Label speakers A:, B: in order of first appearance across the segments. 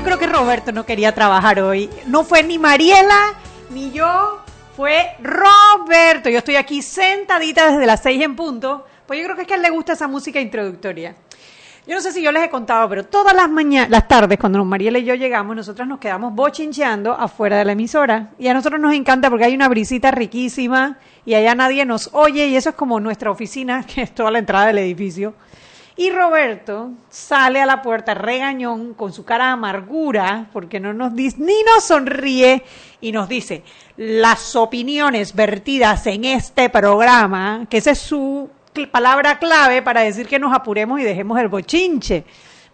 A: yo creo que Roberto no quería trabajar hoy. No fue ni Mariela ni yo, fue Roberto. Yo estoy aquí sentadita desde las seis en punto, pues yo creo que es que a él le gusta esa música introductoria. Yo no sé si yo les he contado, pero todas las mañanas, las tardes, cuando Mariela y yo llegamos, nosotras nos quedamos bochincheando afuera de la emisora. Y a nosotros nos encanta porque hay una brisita riquísima y allá nadie nos oye y eso es como nuestra oficina, que es toda la entrada del edificio. Y Roberto sale a la puerta regañón con su cara de amargura porque no nos dice, ni nos sonríe y nos dice las opiniones vertidas en este programa, que esa es su palabra clave para decir que nos apuremos y dejemos el bochinche.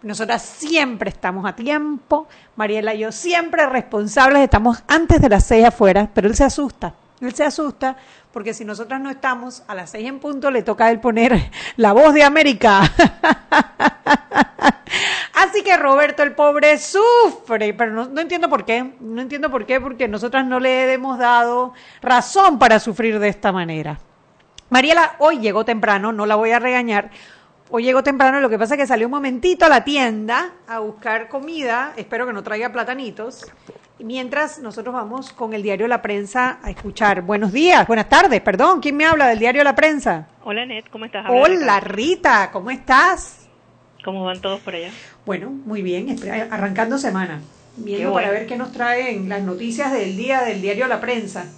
A: Nosotras siempre estamos a tiempo, Mariela y yo siempre responsables, estamos antes de las seis afuera, pero él se asusta. Él se asusta porque si nosotras no estamos a las seis en punto, le toca a él poner la voz de América. Así que Roberto el pobre sufre, pero no, no, entiendo por qué, no entiendo por qué, porque nosotras no le hemos dado razón para sufrir de esta manera. Mariela hoy llegó temprano, no la voy a regañar. Hoy llegó temprano, lo que pasa es que salió un momentito a la tienda a buscar comida, espero que no traiga platanitos. Mientras nosotros vamos con el diario La Prensa a escuchar. Buenos días, buenas tardes, perdón, ¿quién me habla del diario La Prensa?
B: Hola Net, ¿cómo estás?
A: Hola Rita, ¿cómo estás?
B: ¿Cómo van todos por allá?
A: Bueno, muy bien, arrancando semana, viendo bueno. para ver qué nos traen las noticias del día del diario La Prensa.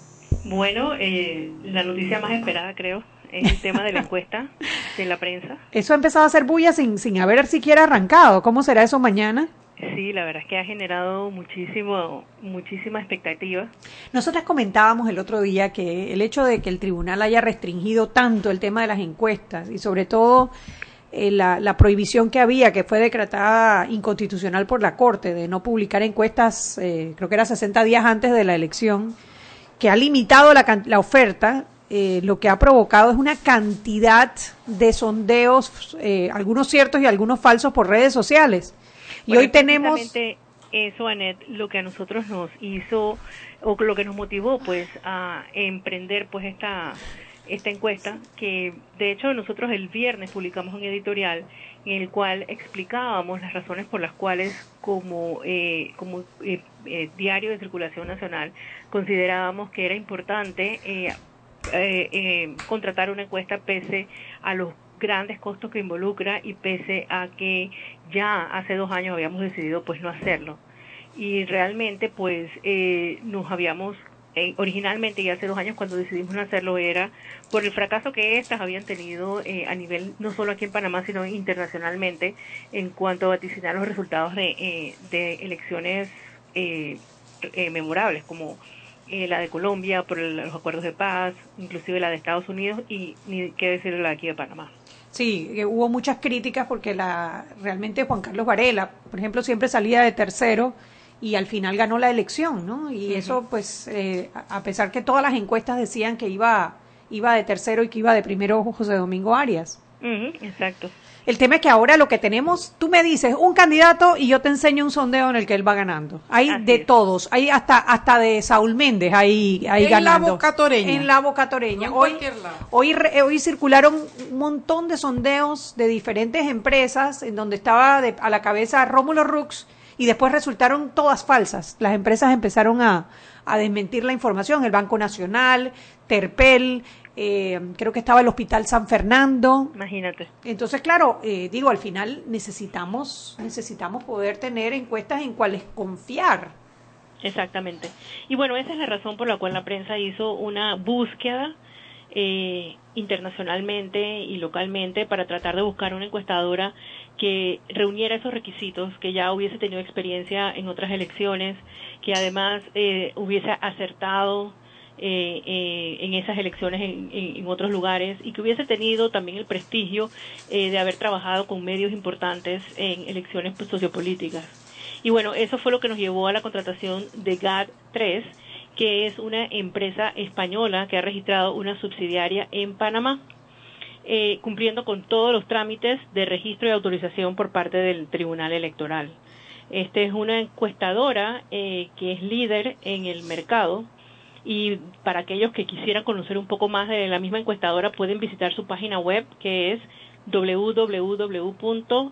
B: Bueno, eh, la noticia más esperada creo el tema de la encuesta de la prensa.
A: Eso ha empezado a hacer bulla sin, sin haber siquiera arrancado. ¿Cómo será eso mañana?
B: Sí, la verdad es que ha generado muchísimo, muchísima expectativa.
A: Nosotras comentábamos el otro día que el hecho de que el tribunal haya restringido tanto el tema de las encuestas y sobre todo eh, la, la, prohibición que había, que fue decretada inconstitucional por la Corte, de no publicar encuestas, eh, creo que era 60 días antes de la elección, que ha limitado la, la oferta, eh, lo que ha provocado es una cantidad de sondeos, eh, algunos ciertos y algunos falsos por redes sociales. Y
B: bueno,
A: hoy tenemos...
B: Eso, Anet, lo que a nosotros nos hizo, o lo que nos motivó, pues, a emprender, pues, esta esta encuesta que de hecho nosotros el viernes publicamos un editorial en el cual explicábamos las razones por las cuales como eh, como eh, eh, diario de circulación nacional considerábamos que era importante contratar una encuesta pese a los grandes costos que involucra y pese a que ya hace dos años habíamos decidido pues no hacerlo. Y realmente pues nos habíamos eh, originalmente y hace dos años cuando decidimos no hacerlo era por el fracaso que estas habían tenido eh, a nivel no solo aquí en Panamá sino internacionalmente en cuanto a vaticinar los resultados de, eh, de elecciones memorables como la de Colombia por el, los acuerdos de paz, inclusive la de Estados Unidos y ni qué decir la de aquí de Panamá.
A: Sí, hubo muchas críticas porque la realmente Juan Carlos Varela, por ejemplo, siempre salía de tercero y al final ganó la elección, ¿no? Y uh -huh. eso, pues, eh, a pesar que todas las encuestas decían que iba, iba de tercero y que iba de primero José Domingo Arias.
B: Uh -huh, exacto.
A: El tema es que ahora lo que tenemos, tú me dices un candidato y yo te enseño un sondeo en el que él va ganando. Hay Así de es. todos, hay hasta hasta de Saúl Méndez ahí, ahí
C: en
A: ganando.
C: En la bocatoreña.
A: En la bocatoreña.
C: No
A: hoy, hoy, hoy circularon un montón de sondeos de diferentes empresas en donde estaba de, a la cabeza Rómulo Rux y después resultaron todas falsas. Las empresas empezaron a, a desmentir la información, el Banco Nacional, Terpel, eh, creo que estaba el Hospital San Fernando.
B: Imagínate.
A: Entonces, claro, eh, digo, al final necesitamos, necesitamos poder tener encuestas en cuales confiar.
B: Exactamente. Y bueno, esa es la razón por la cual la prensa hizo una búsqueda eh, internacionalmente y localmente para tratar de buscar una encuestadora que reuniera esos requisitos, que ya hubiese tenido experiencia en otras elecciones, que además eh, hubiese acertado eh, eh, en esas elecciones en, en, otros lugares y que hubiese tenido también el prestigio eh, de haber trabajado con medios importantes en elecciones pues, sociopolíticas. Y bueno, eso fue lo que nos llevó a la contratación de GAD3, que es una empresa española que ha registrado una subsidiaria en Panamá eh, cumpliendo con todos los trámites de registro y autorización por parte del Tribunal Electoral. Esta es una encuestadora eh, que es líder en el mercado y para aquellos que quisieran conocer un poco más de la misma encuestadora pueden visitar su página web que es www.gdegato,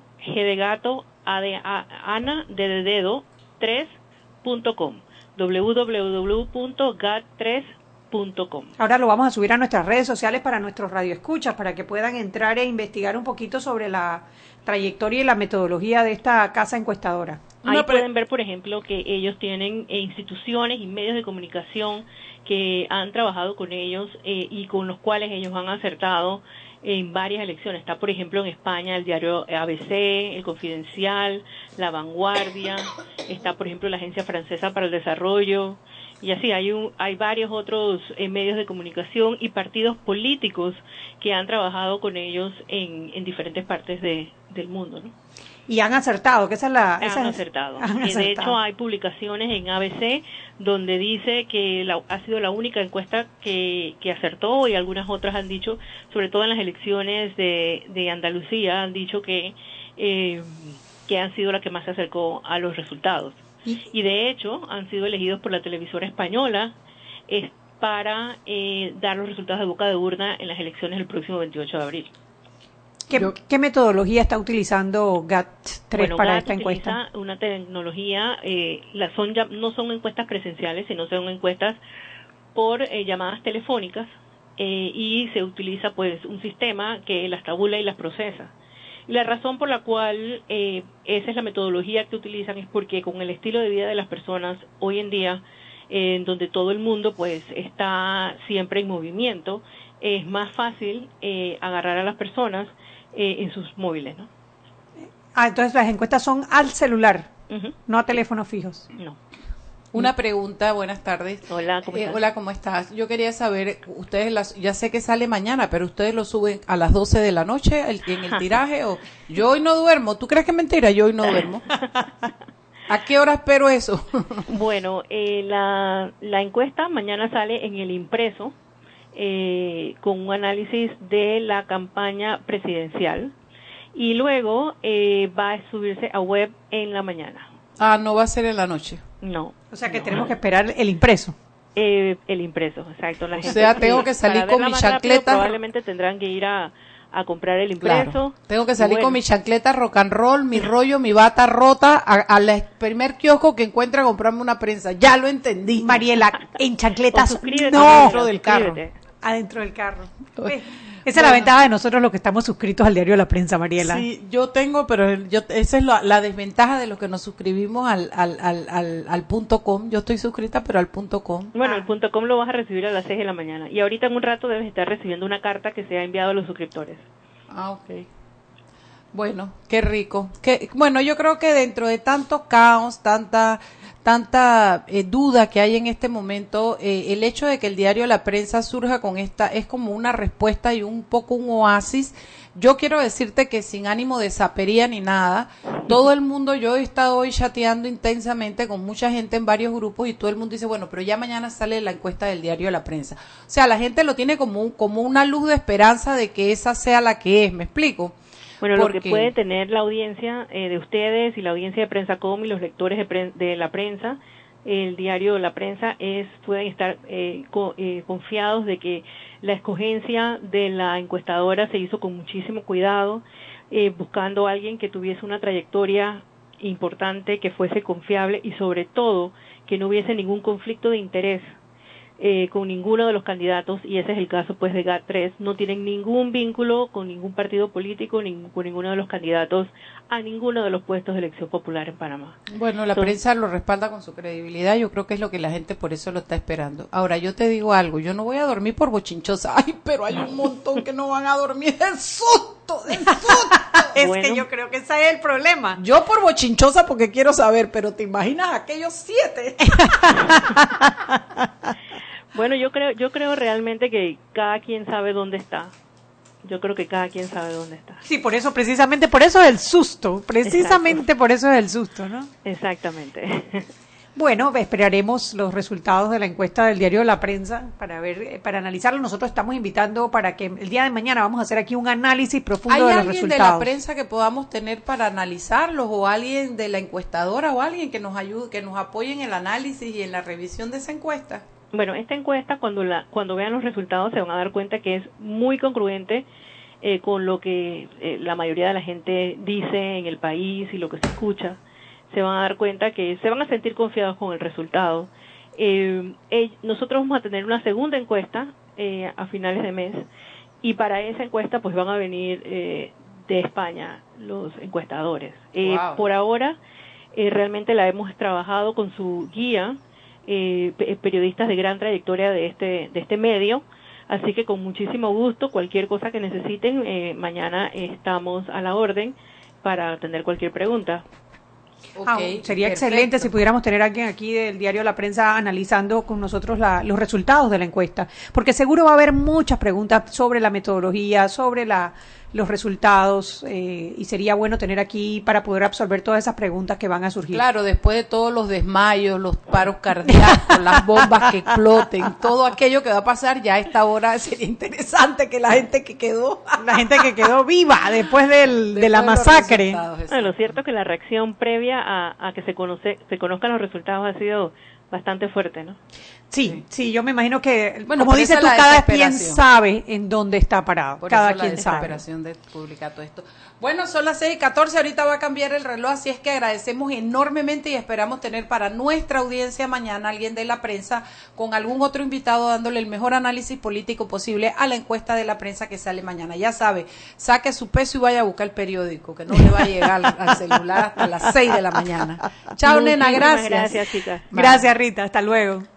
B: a de ana, de dedo, gat3.com www.gat3.com
A: Ahora lo vamos a subir a nuestras redes sociales para nuestros radioescuchas, para que puedan entrar e investigar un poquito sobre la trayectoria y la metodología de esta casa encuestadora.
B: Ahí pueden ver, por ejemplo, que ellos tienen eh, instituciones y medios de comunicación que han trabajado con ellos eh, y con los cuales ellos han acertado en varias elecciones. Está, por ejemplo, en España el diario ABC, el Confidencial, La Vanguardia, está, por ejemplo, la Agencia Francesa para el Desarrollo, y así hay, un, hay varios otros eh, medios de comunicación y partidos políticos que han trabajado con ellos en, en diferentes partes de, del mundo. ¿no?
A: Y han acertado, que esa es la...
B: Han acertado. De hecho, hay publicaciones en ABC donde dice que la, ha sido la única encuesta que, que acertó y algunas otras han dicho, sobre todo en las elecciones de, de Andalucía, han dicho que, eh, que han sido las que más se acercó a los resultados. ¿Y? de hecho, han sido elegidos por la televisora española es para eh, dar los resultados de boca de urna en las elecciones del próximo 28 de abril.
A: ¿Qué, metodología está utilizando GAT3 para esta encuesta?
B: Una tecnología, eh, la son ya, no son encuestas presenciales, sino son encuestas por eh, llamadas telefónicas eh, y se utiliza pues un sistema que las tabula y las procesa. La razón por la cual eh, esa es la metodología que utilizan es porque con el estilo de vida de las personas hoy en día, en donde todo el mundo pues está siempre en movimiento, es más fácil agarrar a las personas eh, en sus móviles, ¿no?
A: Ah, entonces las encuestas son al celular, no a teléfonos fijos.
B: No.
C: Una pregunta, buenas tardes.
B: Hola, ¿cómo
C: eh,
B: estás?
C: hola, ¿cómo estás? Yo quería saber, ustedes, las, ya sé que sale mañana, pero ustedes lo suben a las 12 de la noche en el tiraje o yo hoy no duermo. ¿Tú crees que es mentira? Yo hoy no duermo. ¿A qué hora espero eso?
B: bueno, eh, la, la encuesta mañana sale en el impreso eh, con un análisis de la campaña presidencial y luego eh, va a subirse a web en la mañana.
C: Ah, no va a ser en la noche.
B: No.
A: O sea que tenemos que esperar el impreso.
B: Eh, el impreso, exacto.
C: La o sea, tengo que salir con mi chancleta.
B: Probablemente tendrán que ir a, a comprar el impreso.
C: Tengo que salir con mi chancleta rock and roll, mi rollo, mi bata rota, al primer kiosco que encuentre a comprarme una prensa. Ya lo entendí.
A: Mariela, en chancletas
B: no. dentro del carro
A: adentro del carro. Esa es la ventaja de nosotros los que estamos suscritos al diario de la prensa, Mariela.
C: Sí, yo tengo, pero yo, esa es la, desventaja de los que nos suscribimos al, al, al, al, punto com. Yo estoy suscrita, pero al punto com.
B: Bueno, el punto com lo vas a recibir a las 6 de la mañana. Y ahorita en un rato debes estar recibiendo una carta que se ha enviado a los suscriptores.
C: Ah, ok. Bueno, qué rico. Que, bueno, yo creo que dentro de tanto caos, tanta tanta eh, duda que hay en este momento, eh, el hecho de que el diario La Prensa surja con esta es como una respuesta y un poco un oasis. Yo quiero decirte que sin ánimo de sapería ni nada, todo el mundo, yo he estado hoy chateando intensamente con mucha gente en varios grupos y todo el mundo dice, bueno, pero ya mañana sale la encuesta del diario La Prensa. O sea, la gente lo tiene como, como una luz de esperanza de que esa sea la que es, ¿me explico?
B: Bueno, lo que puede tener la audiencia eh, de ustedes y la audiencia de Prensa Com y los lectores de, de la prensa, el diario de la prensa, es pueden estar eh, eh, confiados de que la escogencia de la encuestadora se hizo con muchísimo cuidado, buscando a alguien que tuviese una trayectoria importante, que fuese confiable y sobre todo que no hubiese ningún conflicto de interés eh, con ninguno de los candidatos, y ese es el caso pues de GAT3, no tienen ningún vínculo con ningún partido político, ni con ninguno de los candidatos a ninguno de los puestos de elección popular en Panamá.
C: Bueno, la prensa lo respalda con su credibilidad, yo creo que es lo que la gente por eso lo está esperando. Ahora, yo te digo algo, yo no voy a dormir por bochinchosa, ay, pero hay un montón que no van a dormir de susto, de susto.
A: es que yo creo que ese es el problema.
C: Yo por bochinchosa porque quiero saber, pero te imaginas aquellos siete.
B: Bueno, yo creo, yo creo realmente que cada quien sabe dónde está. Yo creo que cada quien sabe dónde está.
A: Sí, por eso, precisamente por eso es el susto. Precisamente por eso es el susto, ¿no?
B: Exactamente.
A: Bueno, esperaremos los resultados de la encuesta del diario La Prensa para ver, eh, para analizarlo. Nosotros estamos invitando para que el día de mañana vamos a hacer aquí un análisis profundo de los resultados.
C: ¿Hay alguien de la prensa que podamos tener para analizarlos o alguien de la encuestadora o alguien que nos ayude, que nos apoye en el análisis y en la revisión de esa encuesta?
B: Bueno, esta encuesta, cuando, la, cuando vean los resultados, se van a dar cuenta que es muy concluente eh, con lo que eh, la mayoría de la gente dice en el país y lo que se escucha. se van a dar cuenta que se van a sentir confiados con el resultado. Eh, nosotros vamos a tener una segunda encuesta eh, a finales de mes y para esa encuesta pues van a venir eh, de España los encuestadores. Eh, por ahora realmente la hemos trabajado con su guía, periodistas de gran trayectoria de este, de este medio, así que con muchísimo gusto, cualquier cosa que necesiten, mañana estamos a la orden para atender cualquier pregunta.
A: Ah, sería excelente si pudiéramos tener a alguien aquí del diario La Prensa analizando con nosotros los resultados de la encuesta, porque seguro va a haber muchas preguntas sobre la metodología, sobre la, los resultados eh, y sería bueno tener aquí para poder absorber todas esas preguntas que van a surgir.
C: Claro, después de todos los desmayos, los paros cardíacos, las bombas que exploten, todo aquello que va a pasar, ya a esta hora sería interesante que la gente que quedó,
A: la gente que quedó viva después, del, de la masacre.
B: lo cierto es que la reacción previa a, a que se, conoce, se conozcan los resultados ha sido bastante fuerte, ¿no?
A: Sí, sí, yo me imagino que, bueno, como dices tú, cada quien sabe en dónde está parado. cada quien sabe.
C: de publicar todo esto. Bueno, son las 6 y 14, ahorita va a cambiar el reloj, así es que agradecemos enormemente y esperamos tener para nuestra audiencia mañana alguien de la prensa con algún otro invitado dándole el mejor análisis político posible a la encuesta de la prensa que sale mañana. Ya sabe, saque su peso y vaya a buscar el periódico, que no le va a llegar al celular hasta las 6 de la mañana. Chao, nena, gracias.
B: Gracias, chicas.
A: Gracias, Rita, hasta luego.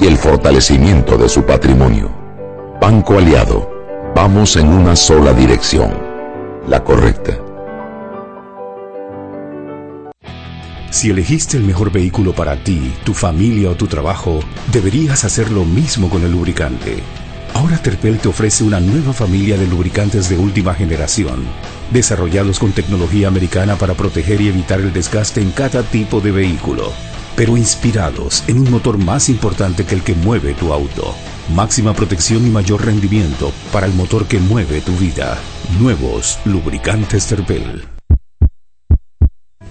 D: y el fortalecimiento de su patrimonio. Banco Aliado, vamos en una sola dirección, la correcta.
E: Si elegiste el mejor vehículo para ti, tu familia o tu trabajo, deberías hacer lo mismo con el lubricante. Ahora Terpel te ofrece una nueva familia de lubricantes de última generación, desarrollados con tecnología americana para proteger y evitar el desgaste en cada tipo de vehículo pero inspirados en un motor más importante que el que mueve tu auto. Máxima protección y mayor rendimiento para el motor que mueve tu vida. Nuevos lubricantes Terpel.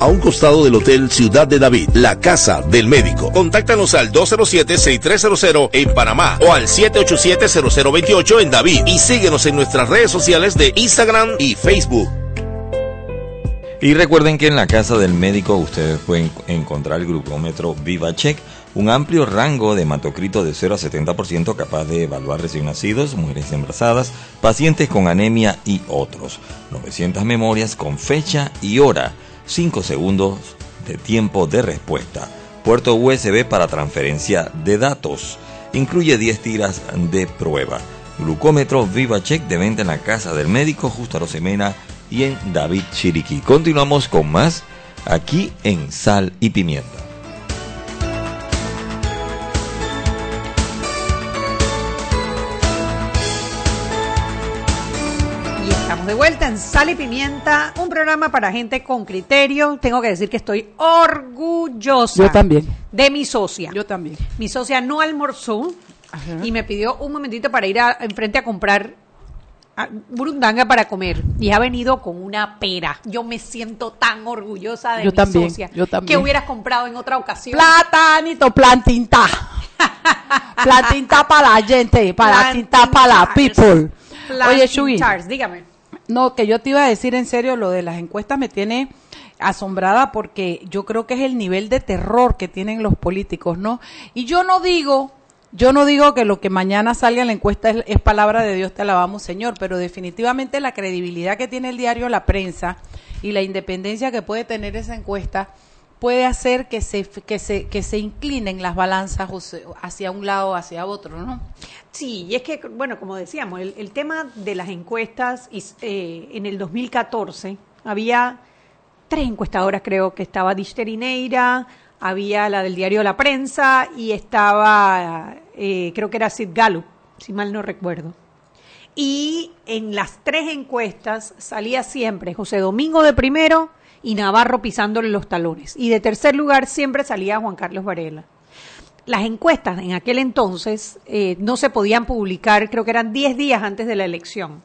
F: a un costado del Hotel Ciudad de David, la casa del médico. Contáctanos al 207-6300 en Panamá o al 787-0028 en David y síguenos en nuestras redes sociales de Instagram y Facebook.
G: Y recuerden que en la casa del médico ustedes pueden encontrar el glucómetro VivaCheck, un amplio rango de hematocrito de 0 a 70% capaz de evaluar recién nacidos, mujeres embarazadas, pacientes con anemia y otros. 900 memorias con fecha y hora 5 segundos de tiempo de respuesta. Puerto USB para transferencia de datos. Incluye 10 tiras de prueba. Glucómetro VivaCheck de venta en la casa del médico justo Rosemena y en David Chiriquí. Continuamos con más aquí en Sal y Pimienta.
A: De vuelta en Sal y Pimienta, un programa para gente con criterio. Tengo que decir que estoy orgullosa.
C: Yo también.
A: De mi socia.
C: Yo también.
A: Mi socia no almorzó y me pidió un momentito para ir enfrente a comprar burundanga para comer y ha venido con una pera. Yo me siento tan orgullosa de
C: mi
A: socia.
C: Yo también.
A: Que hubieras comprado en otra ocasión.
C: Platanito, plantinta. plantinta para la gente, para tinta para la people. Oye, Shui.
A: dígame.
C: No, que yo te iba a decir en serio, lo de las encuestas me tiene asombrada porque yo creo que es el nivel de terror que tienen los políticos, ¿no? Y yo no digo, yo no digo que lo que mañana salga en la encuesta es, palabra de Dios, te alabamos, Señor, pero definitivamente la credibilidad que tiene el diario La Prensa y la independencia que puede tener esa encuesta puede hacer que se, que se, que se inclinen las balanzas hacia un lado o hacia otro, ¿no?
A: Sí, y es que, bueno, como decíamos, el, tema de las encuestas eh, en el 2014 había tres encuestadoras, creo que estaba Dichterineira, había la del diario La Prensa y estaba, eh, creo que era Sid Gallup, si mal no recuerdo. Y en las tres encuestas salía siempre José Domingo de primero y Navarro pisándole los talones. Y de tercer lugar siempre salía Juan Carlos Varela. Las encuestas en aquel entonces eh, no se podían publicar, creo que eran 10 días antes de la elección.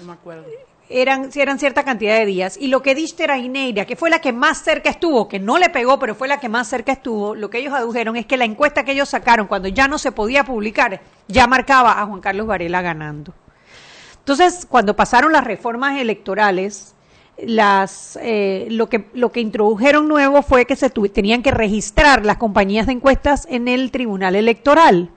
C: No me acuerdo
A: eran, eran cierta cantidad de días. Y lo que diste era Ineira, que fue la que más cerca estuvo, que no le pegó, pero fue la que más cerca estuvo, lo que ellos adujeron es que la encuesta que ellos sacaron cuando ya no se podía publicar, ya marcaba a Juan Carlos Varela ganando. Entonces, cuando pasaron las reformas electorales, las, eh, lo, que, lo que introdujeron nuevo fue que se tenían que registrar las compañías de encuestas en el Tribunal Electoral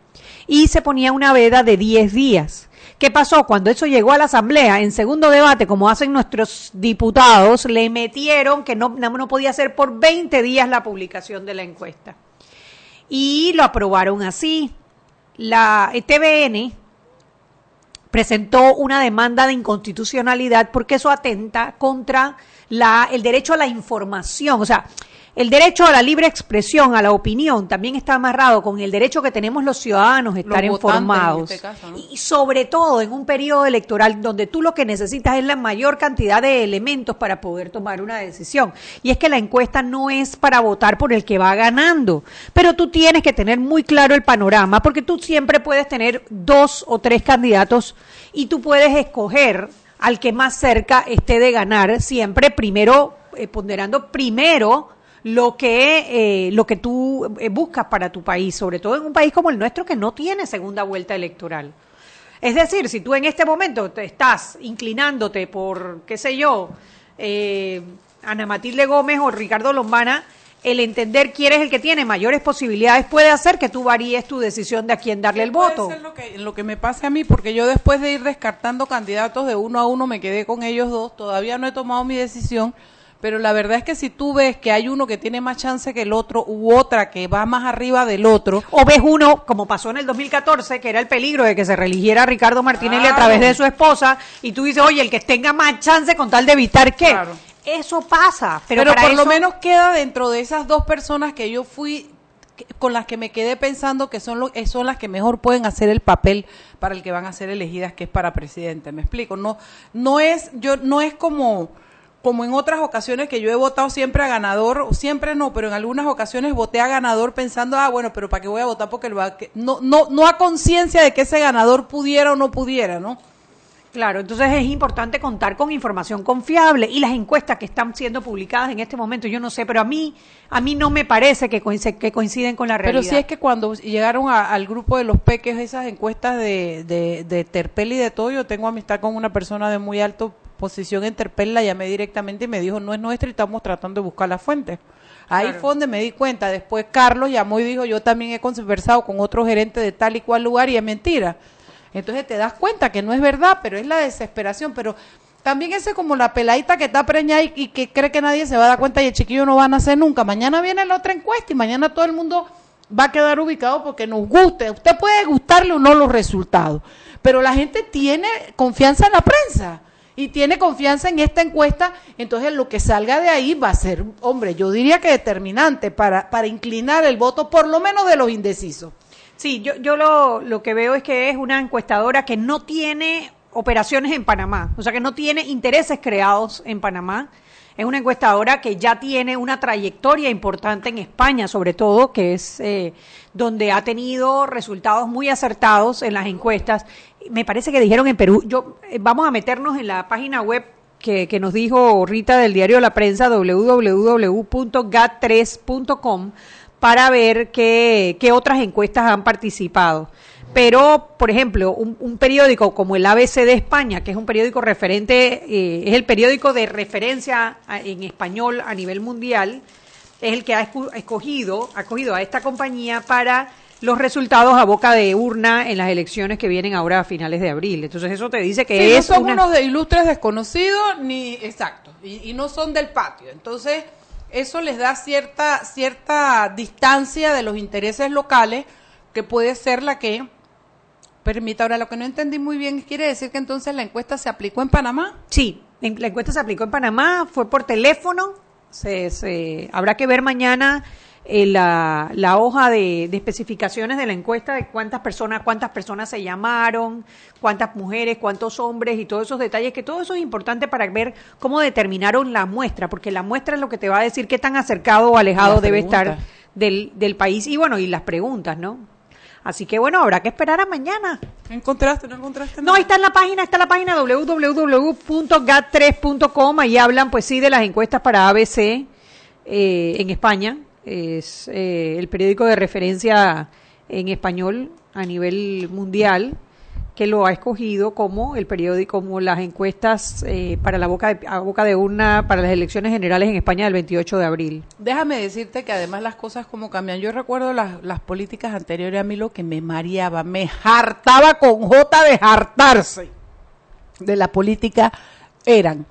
A: y se ponía una veda de 10 días. ¿Qué pasó? Cuando eso llegó a la Asamblea, en segundo debate, como hacen nuestros diputados, le metieron que no, no podía ser por 20 días la publicación de la encuesta. Y lo aprobaron así. La TVN presentó una demanda de inconstitucionalidad porque eso atenta contra la, el derecho a la información. O sea, el derecho a la libre expresión, a la opinión, también está amarrado con el derecho que tenemos los ciudadanos de estar informados. Este y sobre todo en un periodo electoral donde tú lo que necesitas es la mayor cantidad de elementos para poder tomar una decisión. Y es que la encuesta no es para votar por el que va ganando, pero tú tienes que tener muy claro el panorama porque tú siempre puedes tener dos o tres candidatos y tú puedes escoger al que más cerca esté de ganar, siempre primero, eh, ponderando primero lo que, eh, lo que tú eh, buscas para tu país, sobre todo en un país como el nuestro que no tiene segunda vuelta electoral. Es decir, si tú en este momento te estás inclinándote por, qué sé yo, eh, Ana Matilde Gómez o Ricardo Lombana, el entender quién es el que tiene mayores posibilidades puede hacer que tú varíes tu decisión de a quién darle el voto.
C: Ser lo que, lo que me pase a mí, porque yo después de ir descartando candidatos de uno a uno me quedé con ellos dos, todavía no he tomado mi decisión pero la verdad es que si tú ves que hay uno que tiene más chance que el otro u otra que va más arriba del otro,
A: o ves uno, como pasó en el 2014, que era el peligro de que se religiera Ricardo Martinelli a través de su esposa, y tú dices, oye, el que tenga más chance con tal de evitar que... Eso pasa, pero,
C: por lo menos queda dentro de esas dos personas que yo fui con las que me quedé pensando que son, lo, son las que mejor pueden hacer el papel para el que van a ser elegidas, que es para presidente. Me explico, no, no es, yo, no es como como en otras ocasiones que yo he votado siempre a ganador, siempre no, pero en algunas ocasiones voté a ganador pensando, ah, bueno, pero ¿para qué voy a votar? Porque no, no, no a conciencia de que ese ganador pudiera o no pudiera, ¿no?
A: Claro, entonces es importante contar con información confiable y las encuestas que están siendo publicadas en este momento, yo no sé, pero a mí a mí no me parece que, que coinciden con la realidad.
C: Pero sí es que cuando llegaron al grupo de los peques esas encuestas de, de, de Terpel y de todo, yo tengo amistad con una persona de muy alto posición en Terpel, la llamé directamente y me dijo, no es nuestra y estamos tratando de buscar la fuente. Ahí fue donde me di cuenta. Después Carlos llamó y dijo, yo también he conversado con otro gerente de tal y cual lugar y es mentira. Entonces te das cuenta que no es verdad, pero es la desesperación. Pero también ese como la peladita que está preñada y, que cree que nadie se va a dar cuenta y el chiquillo no va a nacer nunca. Mañana viene la otra encuesta y mañana todo el mundo va a quedar ubicado porque nos guste. Usted puede gustarle o no los resultados, pero la gente tiene confianza en la prensa y tiene confianza en esta encuesta, entonces lo que salga de ahí va a ser, hombre, yo diría que determinante para, para inclinar el voto, por lo menos de los indecisos.
A: Sí, yo, yo lo, lo que veo es que es una encuestadora que no tiene operaciones en Panamá, o sea, que no tiene intereses creados en Panamá. Es una encuestadora que ya tiene una trayectoria importante en España, sobre todo, que es eh, donde ha tenido resultados muy acertados en las encuestas me parece que dijeron en Perú, yo eh, vamos a meternos en la página web que, nos dijo Rita del diario La Prensa, www.gat3.com, para ver qué, qué otras encuestas han participado. Pero, por ejemplo, un, periódico como el ABC de España, que es un periódico referente, eh, es el periódico de referencia en español a nivel mundial, es el que ha escogido, ha escogido a esta compañía para los resultados a boca de urna en las elecciones que vienen ahora a finales de abril. Entonces eso te dice que es
C: no son unos de ilustres desconocidos ni exacto y, no son del patio. Entonces eso les da cierta, cierta distancia de los intereses locales, que puede ser la que permita. Ahora, lo que no entendí muy bien, ¿quiere decir que entonces la encuesta se aplicó en Panamá?
A: Sí, la encuesta se aplicó en Panamá, fue por teléfono. Se, se- habrá que ver mañana eh, la, la hoja de, de especificaciones de la encuesta de cuántas personas, cuántas personas se llamaron, cuántas mujeres, cuántos hombres y todos esos detalles, que todo eso es importante para ver cómo determinaron la muestra, porque la muestra es lo que te va a decir qué tan acercado o alejado debe estar del, del país y bueno, y las preguntas, ¿no? Así que bueno, habrá que esperar a mañana.
C: ¿Encontraste? ¿No encontraste?
A: No, está en la página, está en la página www.gat3.com, ahí hablan pues sí de las encuestas para ABC eh, en España, es eh, el periódico de referencia en español a nivel mundial que lo ha escogido como el periódico, como las encuestas eh, para la boca de, a boca de urna para las elecciones generales en España del 28 de abril.
C: Déjame decirte que además las cosas como cambian. Yo recuerdo las, las políticas anteriores a mí lo que me mareaba, me hartaba con J de hartarse de la política eran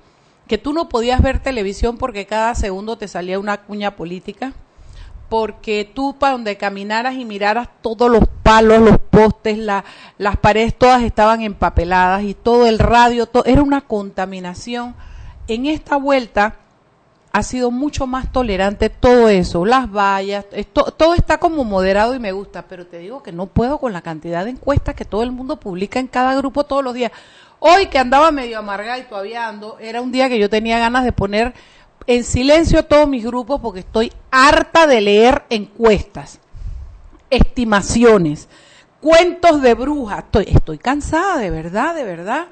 C: que tú no podías ver televisión porque cada segundo te salía una cuña política, porque tú para donde caminaras y miraras todos los palos, los postes, la- las paredes todas estaban empapeladas y todo el radio, era una contaminación. En esta vuelta ha sido mucho más tolerante todo eso, las vallas, todo está como moderado y me gusta, pero te digo que no puedo con la cantidad de encuestas que todo el mundo publica en cada grupo todos los días. Hoy que andaba medio amargada y todavía ando, era un día que yo tenía ganas de poner en silencio todos mis grupos porque estoy harta de leer encuestas, estimaciones, cuentos de brujas. Estoy, estoy cansada, de verdad, de verdad.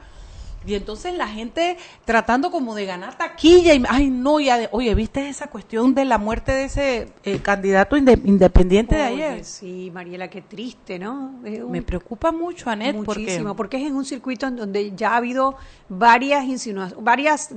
C: Y entonces la gente tratando como de ganar taquilla y ay no, ya de- oye, ¿viste esa cuestión de la muerte de ese eh, candidato inde- independiente de
A: Oye, sí, Mariela, qué triste, ¿no? Un-
C: Me preocupa mucho, Anet,
A: Muchísimo,
C: porque
A: porque es en un circuito en donde ya ha habido varias insinuaciones, varias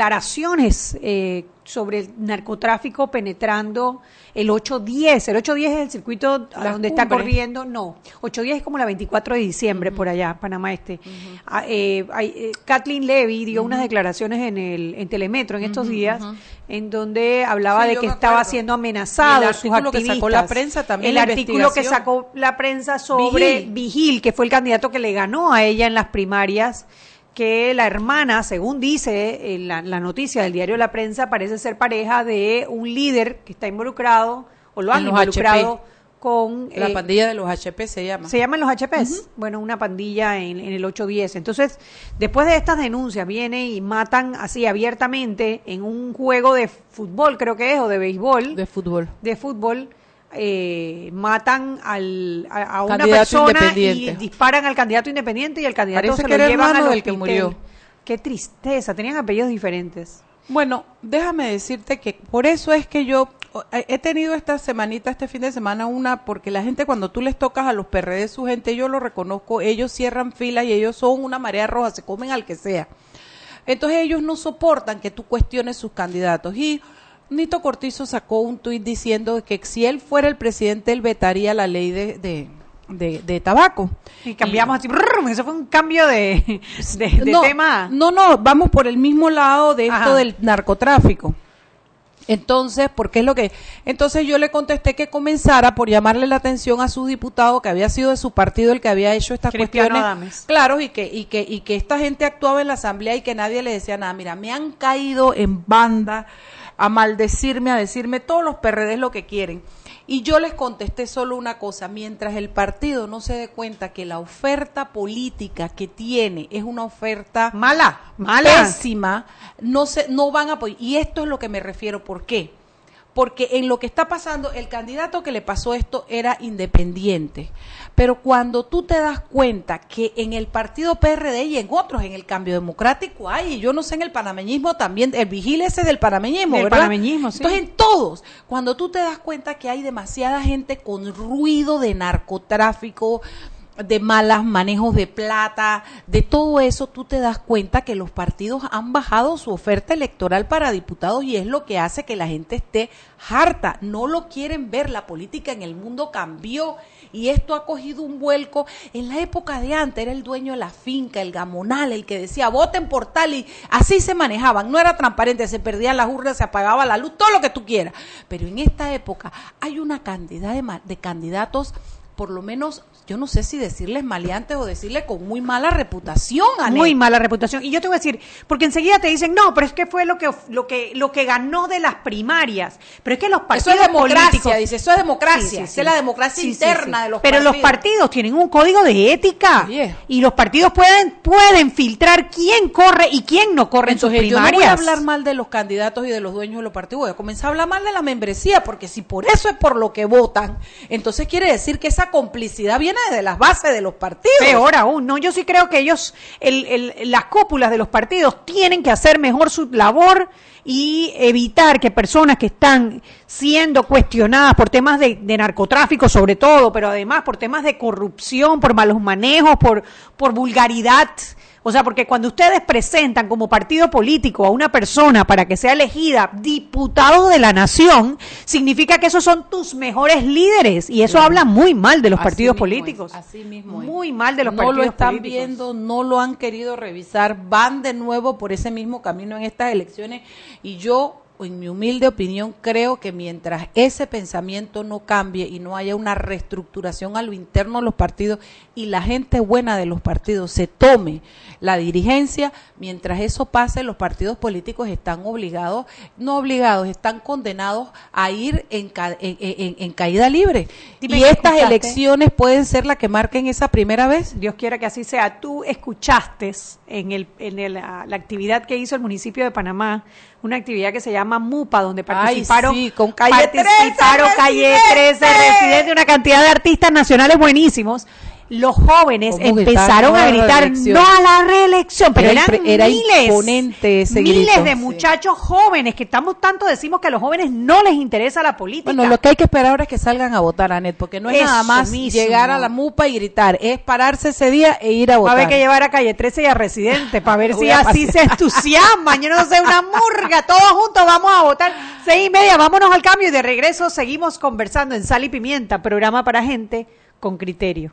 A: declaraciones eh, sobre el narcotráfico penetrando el 810. El 810 es el circuito a donde está corriendo, no, 810 es como la 24 de diciembre por allá, Panamá Este. Ah, eh, eh, Kathleen Levy dio unas declaraciones en el en Telemetro en estos días en donde hablaba
C: Sí,
A: de que estaba siendo amenazado
C: el
A: sus
C: artículo que
A: activistas.
C: sacó la prensa también,
A: el artículo que sacó la prensa sobre
C: Vigil.
A: Vigil, que fue el candidato que le ganó a ella en las primarias, que la hermana, según dice eh, la, la noticia del diario La Prensa, parece ser pareja de un líder que está involucrado, o lo han
C: En
A: involucrado. Con...
C: la
A: eh,
C: pandilla de los HP se llama.
A: ¿Se llaman los HPs? Bueno, una pandilla en, en el 810. Entonces, después de estas denuncias, viene y matan así abiertamente en un juego de fútbol, creo que es, o de béisbol
C: de fútbol.
A: de fútbol eh, matan al, a, a una persona y disparan al candidato independiente y el candidato
C: Parece
A: se
C: que
A: lo llevan al
C: del que murió.
A: Qué tristeza, tenían apellidos diferentes.
C: Bueno, déjame decirte que por eso es que yo he tenido esta semanita, este fin de semana, una, porque la gente cuando tú les tocas a los PRD, su gente, yo lo reconozco, ellos cierran filas y ellos son una marea roja, se comen al que sea. Entonces ellos no soportan que tú cuestiones sus candidatos. Y Nito Cortizo sacó un tuit diciendo que si él fuera el presidente, él vetaría la ley de, de, de- de tabaco.
A: Y cambiamos así, brrr, eso fue un cambio de, de, de
C: no,
A: tema.
C: No, no, vamos por el mismo lado de esto
A: Ajá.
C: del narcotráfico. Entonces, porque es lo que... Entonces yo le contesté que comenzara por llamarle la atención a su diputado, que había sido de su partido el que había hecho estas
A: Cristiano
C: cuestiones.
A: Adames.
C: Claro, y que, y, que, y que esta gente actuaba en la asamblea y que nadie le decía nada. Mira, me han caído en banda a maldecirme, a decirme todos los PRD lo que quieren. Y yo les contesté solo una cosa, mientras el partido no se dé cuenta que la oferta política que tiene es una oferta
A: Mala, mala.
C: pésima, no se, no van a apoyar. Y esto es lo que me refiero. ¿Por qué? Porque en lo que está pasando, el candidato que le pasó esto era independiente. Pero cuando tú te das cuenta que en el partido PRD y en otros, en el cambio democrático hay, y yo no sé en el panameñismo también, el vigil ese del panameñismo, ¿verdad?
A: panameñismo, sí.
C: Entonces en todos, cuando tú te das cuenta que hay demasiada gente con ruido de narcotráfico, de malas manejos de plata, de todo eso, tú te das cuenta que los partidos han bajado su oferta electoral para diputados y es lo que hace que la gente esté harta. No lo quieren ver, la política en el mundo cambió y esto ha cogido un vuelco. En la época de antes era el dueño de la finca, el gamonal, el que decía voten por tal y así se manejaban. No era transparente, se perdían las urnas, se apagaba la luz, todo lo que tú quieras. Pero en esta época hay una cantidad de, de candidatos por lo menos yo no sé si decirles maleantes o decirle con muy mala reputación.
A: Muy mala reputación. Y yo te voy a decir, porque enseguida te dicen, no, pero es que fue lo que lo que lo que ganó de las primarias. Pero es que los partidos
C: eso es democracia,
A: políticos,
C: dice, eso es democracia, es la democracia interna de los
A: pero
C: partidos.
A: los partidos tienen un código de ética y los partidos pueden pueden filtrar quién corre y quién no corre
C: Entonces,
A: en sus primarias.
C: Yo no voy a hablar mal de los candidatos y de los dueños de los partidos, voy a comenzar a hablar mal de la membresía, porque si por eso es por lo que votan, entonces quiere decir que esa complicidad viene de las bases de los partidos.
A: Peor aún, no, yo sí creo que ellos, el, el, las cúpulas de los partidos tienen que hacer mejor su labor y evitar que personas que están siendo cuestionadas por temas de, de, narcotráfico sobre todo, pero además por temas de corrupción, por malos manejos, por, por vulgaridad, o sea, porque cuando ustedes presentan como partido político a una persona para que sea elegida diputado de la nación, significa que esos son tus mejores líderes. Y eso sí. habla muy mal de los
C: así
A: partidos políticos.
C: Es, así mismo. Es.
A: Muy mal de los
C: no
A: partidos
C: políticos. No lo están
A: políticos.
C: viendo, no lo han querido revisar, van de nuevo por ese mismo camino en estas elecciones. Y yo en mi humilde opinión, creo que mientras ese pensamiento no cambie y no haya una reestructuración a lo interno de los partidos y la gente buena de los partidos se tome la dirigencia, mientras eso pase, los partidos políticos están obligados, no obligados, están condenados a ir en, en, en, en caída libre. Dime y estas escuchaste. elecciones pueden ser las que marquen esa primera vez.
A: Dios quiera que así sea. Tú escuchaste en, el, en el, la actividad que hizo el municipio de Panamá una actividad que se llama MUPA, donde participaron,
C: Ay, sí, con Calle
A: participaron
C: 13,
A: Calle 13, Residente, una cantidad de artistas nacionales buenísimos. Los jóvenes empezaron a gritar no a la reelección, pero
C: era,
A: eran
C: era
A: miles, miles de
C: sí.
A: muchachos jóvenes que estamos tanto decimos que a los jóvenes no les interesa la política.
C: Bueno, lo que hay que esperar ahora es que salgan a votar, Anet, porque no es
A: Eso
C: nada más
A: mismo.
C: llegar a la MUPA y gritar, es pararse ese día e ir a
A: Va a
C: votar.
A: haber que llevar a Calle 13 y a Residente para ver si así se entusiasman. Yo no sé, una murga. Todos juntos vamos a votar. Seis y media, vámonos al cambio y de regreso seguimos conversando en Sal y Pimienta, programa para gente con criterio.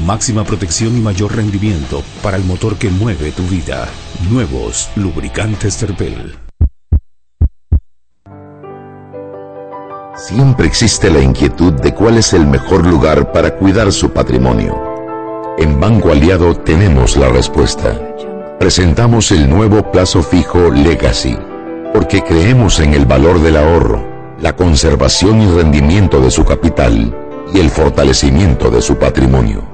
E: Máxima protección y mayor rendimiento para el motor que mueve tu vida. Nuevos lubricantes Terpel.
D: Siempre existe la inquietud de cuál es el mejor lugar para cuidar su patrimonio. En Banco Aliado tenemos la respuesta. Presentamos el nuevo plazo fijo Legacy, porque creemos en el valor del ahorro, la conservación y rendimiento de su capital y el fortalecimiento de su patrimonio.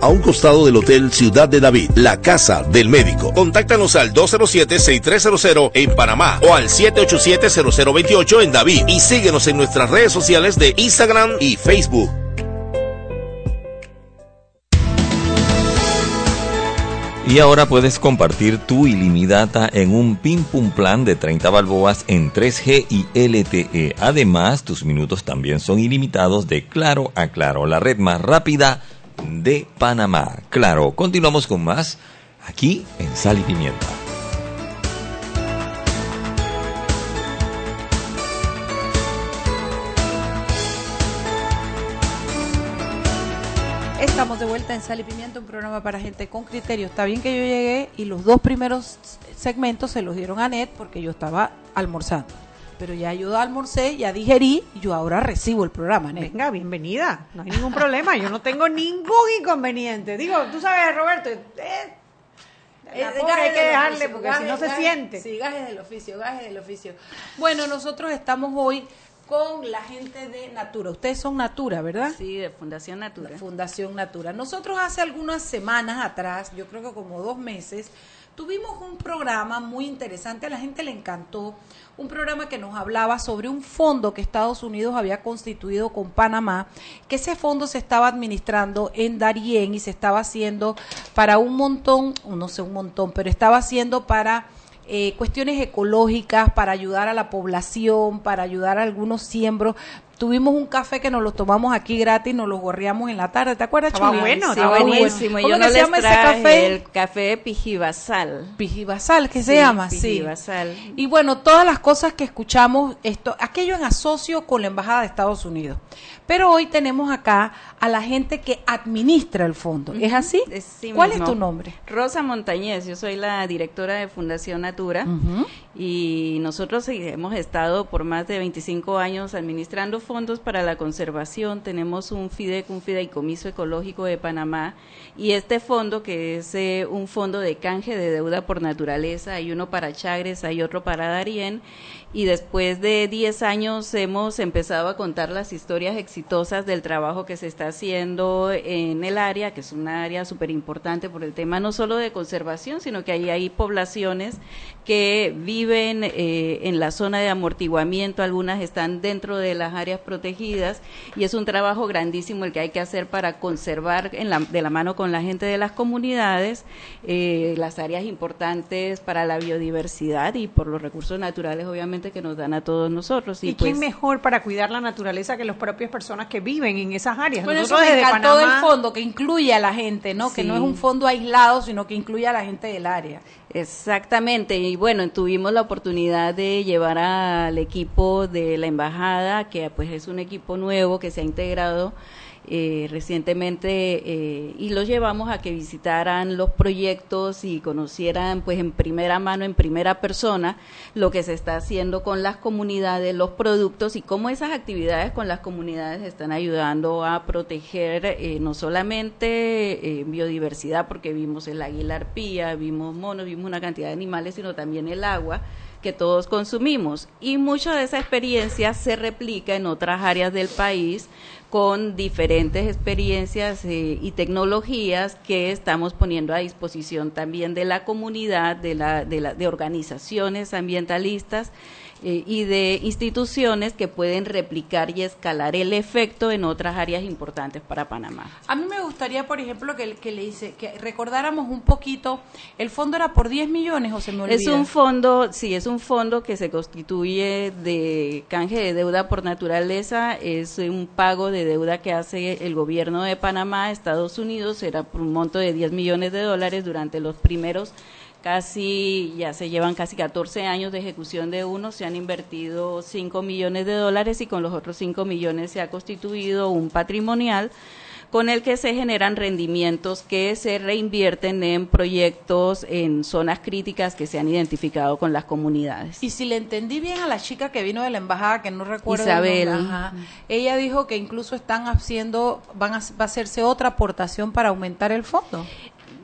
F: a un costado del Hotel Ciudad de David, la casa del médico. Contáctanos al 207-6300 en Panamá o al 787-0028 en David y síguenos en nuestras redes sociales de Instagram y Facebook.
G: Y ahora puedes compartir tu ilimitada en un pim pum plan de 30 balboas en 3G y LTE. Además, tus minutos también son ilimitados de Claro a Claro, la red más rápida de Panamá. Claro, continuamos con más aquí en Sal y Pimienta.
C: Estamos de vuelta en Sal y Pimienta, un programa para gente con criterio. Está bien que yo llegué y los dos primeros segmentos se los dieron a Net porque yo estaba almorzando. Pero ya yo almorcé, ya digerí, y yo ahora recibo el programa, Net.
A: Venga, bienvenida. No hay ningún problema. Yo no tengo ningún inconveniente. Digo, tú sabes, Roberto, eh, la pobre hay que dejarle porque si no se siente.
C: Sí, gajes del oficio, gajes del oficio. Bueno, nosotros estamos hoy con la gente de Natura. Ustedes son Natura, ¿verdad?
H: Sí, de Fundación Natura.
C: Fundación Natura. Nosotros hace algunas semanas atrás, yo creo que como dos meses, tuvimos un programa muy interesante, a la gente le encantó, un programa que nos hablaba sobre un fondo que Estados Unidos había constituido con Panamá, que ese fondo se estaba administrando en Darién y se estaba haciendo para un montón, no sé un montón, pero estaba haciendo para eh, cuestiones ecológicas, para ayudar a la población, para ayudar a algunos siembros. Tuvimos un café que nos lo tomamos aquí gratis, nos lo gorreamos en la tarde, ¿te acuerdas,
A: Estaba bueno,
H: Sí,
A: estaba
H: buenísimo.
C: ¿Cómo
H: Yo
C: que
H: no
C: se llama ese café?
H: el café pijibasal.
C: Pijibasal, ¿qué se
H: Sí,
C: llama? Sí.
H: Pijibasal.
C: Y bueno, todas las cosas que escuchamos, esto, aquello en asocio con la Embajada de Estados Unidos. Pero hoy tenemos acá a la gente que administra el fondo. ¿Es así?
H: Sí
C: ¿Cuál
H: mismo.
C: es tu nombre?
H: Rosa Montañez, yo soy la directora de Fundación Natura. Y nosotros hemos estado por más de 25 años administrando fondos para la conservación. Tenemos un FIDEC, un fideicomiso ecológico de Panamá y este fondo que es eh, un fondo de canje de deuda por naturaleza, hay uno para Chagres, hay otro para Darién y después de 10 años hemos empezado a contar las historias exitosas del trabajo que se está haciendo en el área, que es una área súper importante por el tema no solo de conservación, sino que ahí hay poblaciones que viven eh, en la zona de amortiguamiento, algunas están dentro de las áreas protegidas y es un trabajo grandísimo el que hay que hacer para conservar en la- de la mano con la gente de las comunidades eh, las áreas importantes para la biodiversidad y por los recursos naturales obviamente que nos dan a todos nosotros.
A: ¿Y,
H: Y,
A: quién
H: pues,
A: mejor para cuidar la naturaleza que las propias personas que viven en esas áreas?
C: Bueno, eso
A: Nosotros
C: me
A: desde
C: encantó
A: Panamá-
C: del fondo, que incluye a la gente, ¿no? Que no es un fondo aislado, sino que incluye a la gente del área.
H: Exactamente, y bueno, tuvimos la oportunidad de llevar al equipo de la embajada, que pues es un equipo nuevo que se ha integrado eh, recientemente eh, y los llevamos a que visitaran los proyectos y conocieran pues en primera mano, en primera persona, lo que se está haciendo con las comunidades, los productos y cómo esas actividades con las comunidades están ayudando a proteger eh, no solamente eh, biodiversidad, porque vimos el águila arpía, vimos monos, vimos una cantidad de animales, sino también el agua que todos consumimos. Y mucha de esa experiencia se replica en otras áreas del país con diferentes experiencias eh, y tecnologías que estamos poniendo a disposición también de la comunidad, de, la, de, la, de organizaciones ambientalistas eh, y de instituciones que pueden replicar y escalar el efecto en otras áreas importantes para Panamá.
C: A mí me gustaría, por ejemplo, que, que le hice, que recordáramos un poquito, el fondo era por 10 millones o se me olvida.
H: Es un fondo, sí, es un fondo que se constituye de canje de deuda por naturaleza, es un pago de deuda que hace el gobierno de Panamá, Estados Unidos, era por un monto de 10 millones de dólares durante los primeros casi, ya se llevan casi 14 años de ejecución de uno, se han invertido 5 millones de dólares y con los otros 5 millones se ha constituido un patrimonial con el que se generan rendimientos que se reinvierten en proyectos en zonas críticas que se han identificado con las comunidades.
C: Y si le entendí bien a la chica que vino de la embajada, que no recuerdo el
H: Isabel.
C: nombre, ajá, ella dijo que incluso están haciendo, van a, va a hacerse otra aportación para aumentar el fondo.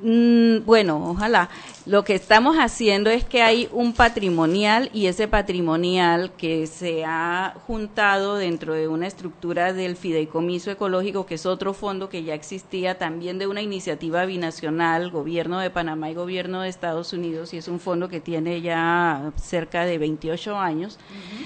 H: Mm, bueno, ojalá. Lo que estamos haciendo es que hay un patrimonial y ese patrimonial que se ha juntado dentro de una estructura del fideicomiso ecológico, que es otro fondo que ya existía también de una iniciativa binacional, gobierno de Panamá y gobierno de Estados Unidos, y es un fondo que tiene ya cerca de 28 años,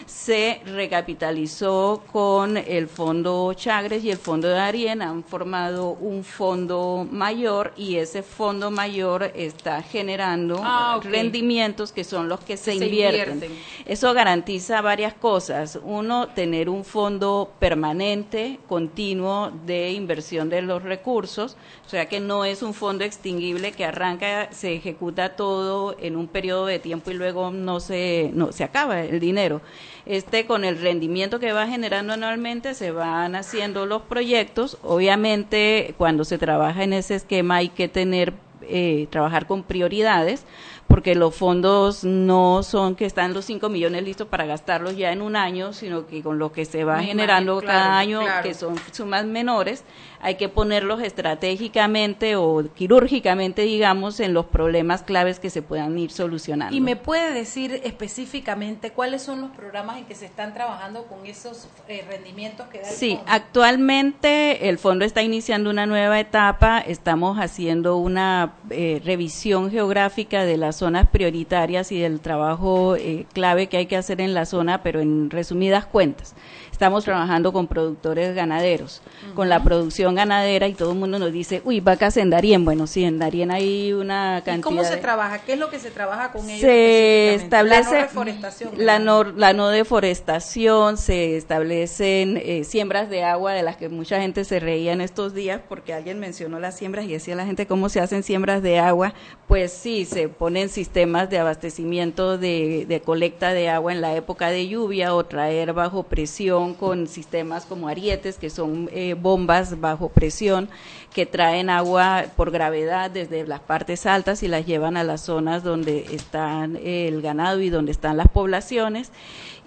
H: se recapitalizó con el fondo Chagres y el fondo de Arien, han formado un fondo mayor y ese fondo mayor está generando
C: Ah,
H: rendimientos que son los que se,
C: Se
H: invierten.
C: invierten.
H: Eso garantiza varias cosas. Uno, tener un fondo permanente, continuo de inversión de los recursos, o sea que no es un fondo extinguible que arranca, se ejecuta todo en un periodo de tiempo y luego no se, no, se acaba el dinero. Este, con el rendimiento que va generando anualmente, se van haciendo los proyectos. Obviamente, cuando se trabaja en ese esquema hay que tener eh, trabajar con prioridades, porque los fondos no son que están los 5 millones listos para gastarlos ya en un año, sino que con lo que se va generando cada año,
C: claro.
H: que son sumas menores, hay que ponerlos estratégicamente o quirúrgicamente, digamos, en los problemas claves que se puedan ir solucionando.
C: ¿Y me puede decir específicamente cuáles son los programas en que se están trabajando con esos eh, rendimientos que da el
H: Sí,
C: fondo?
H: actualmente el fondo está iniciando una nueva etapa. Estamos haciendo una eh, revisión geográfica de las zonas prioritarias y del trabajo eh, clave que hay que hacer en la zona, pero en resumidas cuentas. Estamos trabajando con productores ganaderos, con la producción ganadera y todo el mundo nos dice, uy, vacas en Darien. Bueno, sí, en Darien hay una
C: ¿Y
H: cantidad.
C: cómo se trabaja? ¿Qué es lo que se trabaja con ellos?
H: se establece
C: la no reforestación.
H: la no, la no deforestación, se establecen eh, siembras de agua de las que mucha gente se reía en estos días porque alguien mencionó las siembras y decía la gente cómo se hacen siembras de agua. Pues sí, se ponen sistemas de abastecimiento de, de colecta de agua en la época de lluvia o traer bajo con sistemas como arietes, que son eh, bombas bajo presión que traen agua por gravedad desde las partes altas y las llevan a las zonas donde están eh, el ganado y donde están las poblaciones.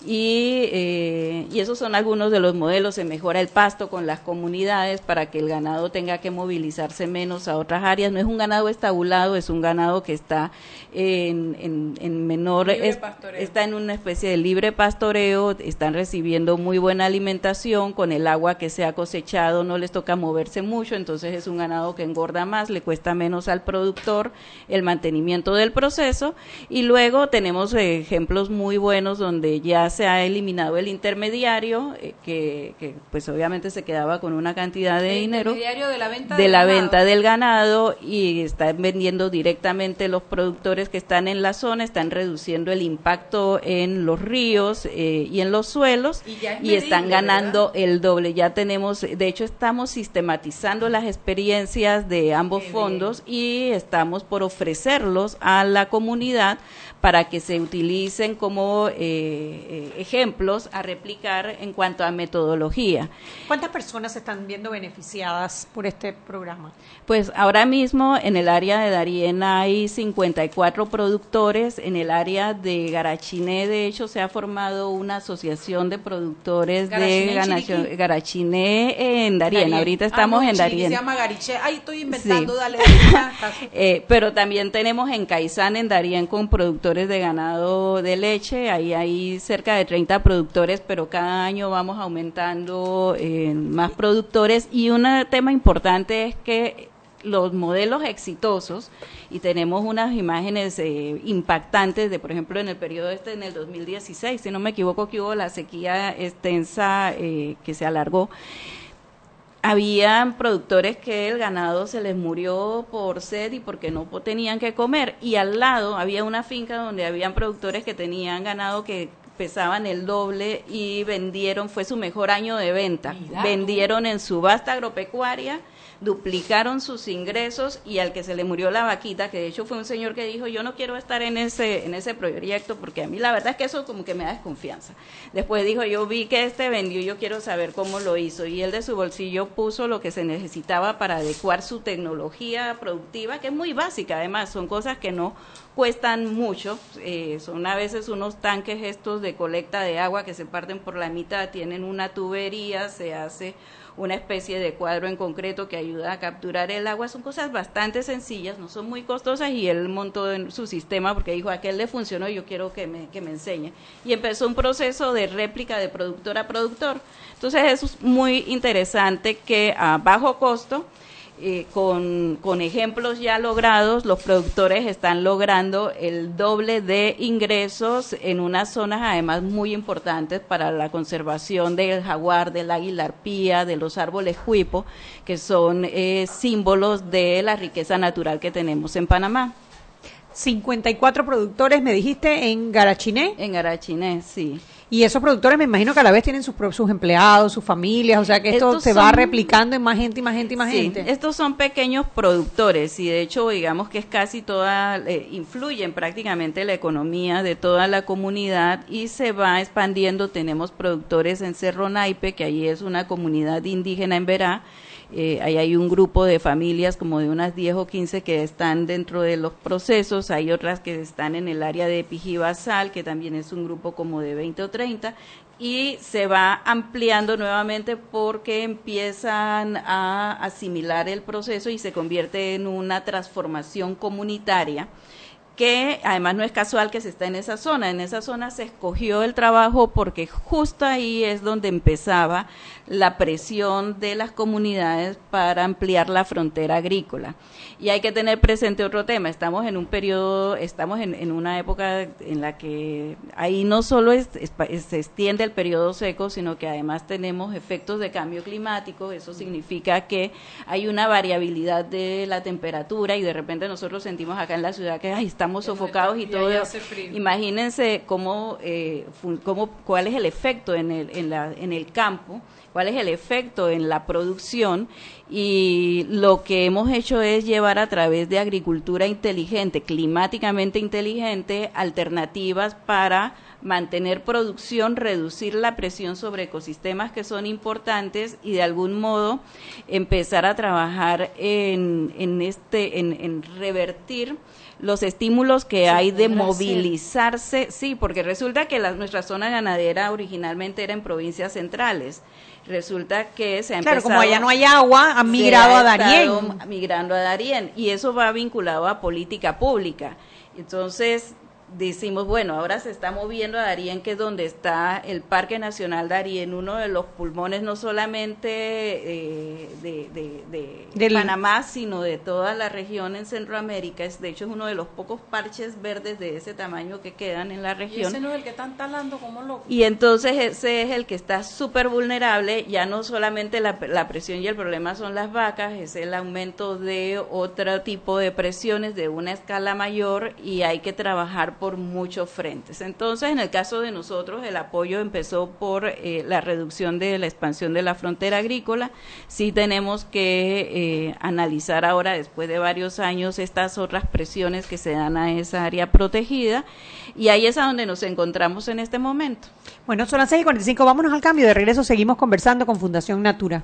H: Y, eh, y esos son algunos de los modelos. Se mejora el pasto con las comunidades para que el ganado tenga que movilizarse menos a otras áreas. No es un ganado estabulado, es un ganado que está en, en, en menor, es- está en una especie de libre pastoreo, están recibiendo muy buena alimentación con el agua que se ha cosechado, no les toca moverse mucho, entonces es un ganado que engorda más, le cuesta menos al productor el mantenimiento del proceso y luego tenemos eh, ejemplos muy buenos donde ya se ha eliminado el intermediario, eh, que, que, pues obviamente se quedaba con una cantidad de
C: El
H: dinero
C: intermediario de la venta
H: de
C: del
H: la
C: ganado.
H: venta del ganado y están vendiendo directamente los productores que están en la zona, están reduciendo el impacto en los ríos eh, y en los suelos
C: Y ya es
H: y están ganando el doble. Ya tenemos, de hecho estamos sistematizando las experiencias de ambos
C: Qué
H: fondos y estamos por ofrecerlos a la comunidad para que se utilicen como eh, eh, ejemplos a replicar en cuanto a metodología.
A: ¿Cuántas personas se están viendo beneficiadas por este programa?
H: Pues ahora mismo en el área de Darien hay 54 productores, en el área de Garachiné de hecho se ha formado una asociación de productores
C: Garachiné
H: de ganación. Garachiné en Darien,
C: Darien.
H: ahorita
C: Ah,
H: estamos
C: no,
H: en Darien.
C: Se llama Gariche. Ay, estoy inventando,
H: Sí.
C: dale.
H: Eh, pero también tenemos en Caizán, en Darien, con productores de ganado de leche. Ahí hay cerca de 30 productores, pero cada año vamos aumentando eh, más productores. Y un tema importante es que los modelos exitosos, y tenemos unas imágenes eh, impactantes de, por ejemplo, en el periodo este, en el 2016, si no me equivoco, que hubo la sequía extensa eh, que se alargó habían productores que el ganado se les murió por sed y porque no tenían que comer y al lado había una finca donde habían productores que tenían ganado que pesaban el doble y vendieron, fue su mejor año de venta. vendieron en subasta agropecuaria duplicaron sus ingresos y al que se le murió la vaquita, que de hecho fue un señor que dijo, yo no quiero estar en ese, en ese proyecto porque a mí la verdad es que eso como que me da desconfianza. Después dijo, yo vi que este vendió, yo quiero saber cómo lo hizo y él de su bolsillo puso lo que se necesitaba para adecuar su tecnología productiva, que es muy básica además, son cosas que no cuestan mucho, eh, son a veces unos tanques estos de colecta de agua que se parten por la mitad, tienen una tubería, se hace una especie de cuadro en concreto que ayuda a capturar el agua. Son cosas bastante sencillas, no son muy costosas y él montó en su sistema porque dijo, aquel le funcionó, yo quiero que me, que me enseñe. Y empezó un proceso de réplica de productor a productor. Entonces es muy interesante que a bajo costo eh, con, con, ejemplos ya logrados, los productores están logrando el doble de ingresos en unas zonas además muy importantes para la conservación del jaguar, del águila arpía, de los árboles cuipo, que son eh, símbolos de la riqueza natural que tenemos en Panamá.
A: 54 productores, me dijiste, en Garachiné.
H: En Garachiné, sí.
A: Y esos productores me imagino que a la vez tienen sus, sus empleados, sus familias, o sea que esto se va replicando en más gente y más gente y más sí, gente.
H: Estos son pequeños productores y de hecho digamos que es casi toda, eh, influyen prácticamente la economía de toda la comunidad y se va expandiendo. Tenemos productores en Cerro Naipe, que ahí es una comunidad indígena en Verá, eh, ahí hay un grupo de familias como de unas 10 o 15 que están dentro de los procesos, hay otras que están en el área de Pijibasal, que también es un grupo como de 20 o 30, y se va ampliando nuevamente porque empiezan a asimilar el proceso y se convierte en una transformación comunitaria que además no es casual que se está en esa zona. En esa zona se escogió el trabajo porque justo ahí es donde empezaba la presión de las comunidades para ampliar la frontera agrícola. Y hay que tener presente otro tema, estamos en un periodo, estamos en, una época en la que ahí no solo se extiende el periodo seco, sino que además tenemos efectos de cambio climático, eso significa que hay una variabilidad de la temperatura y de repente nosotros sentimos acá en la ciudad que estamos sofocados y, todo. Imagínense cómo, eh, cómo, cuál es el efecto en el, en, la, en el campo cuál es el efecto en la producción y lo que hemos hecho es llevar a través de agricultura inteligente, climáticamente inteligente, alternativas para mantener producción, reducir la presión sobre ecosistemas que son importantes y de algún modo empezar a trabajar en, en este, en, en revertir los estímulos que hay de movilizarse, sí, porque resulta que la, nuestra zona ganadera originalmente era en provincias centrales resulta que se ha
A: claro, como allá no hay agua, han migrado a Darién.
H: Migrando a Darién y eso va vinculado a política pública. Entonces, decimos, bueno, ahora se está moviendo a Darien, que es donde está el Parque Nacional Darien, uno de los pulmones no solamente eh, de, Panamá, sino de toda la región en Centroamérica. Es, de hecho, es uno de los pocos parches verdes de ese tamaño que quedan en la región. Y
C: ese no es el que están talando como loco.
H: Y entonces ese es el que está súper vulnerable, ya no solamente la, la presión y el problema son las vacas, es el aumento de otro tipo de presiones de una escala mayor y hay que trabajar por muchos frentes. Entonces, en el caso de nosotros, el apoyo empezó por eh, la reducción de la expansión de la frontera agrícola. Sí tenemos que eh, analizar ahora, después de varios años, estas otras presiones que se dan a esa área protegida. Y ahí es a donde nos encontramos en este momento.
A: Bueno, son las 6 y 45. Vámonos al cambio. De regreso seguimos conversando con Fundación Natura.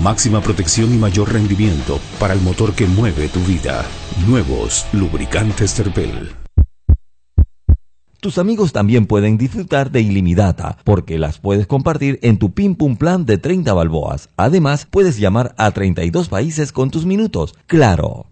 E: Máxima protección y mayor rendimiento para el motor que mueve tu vida. Nuevos lubricantes Terpel.
G: Tus amigos también pueden disfrutar de ilimitada porque las puedes compartir en tu Pim Pum Plan de 30 balboas. Además, puedes llamar a 32 países con tus minutos. Claro.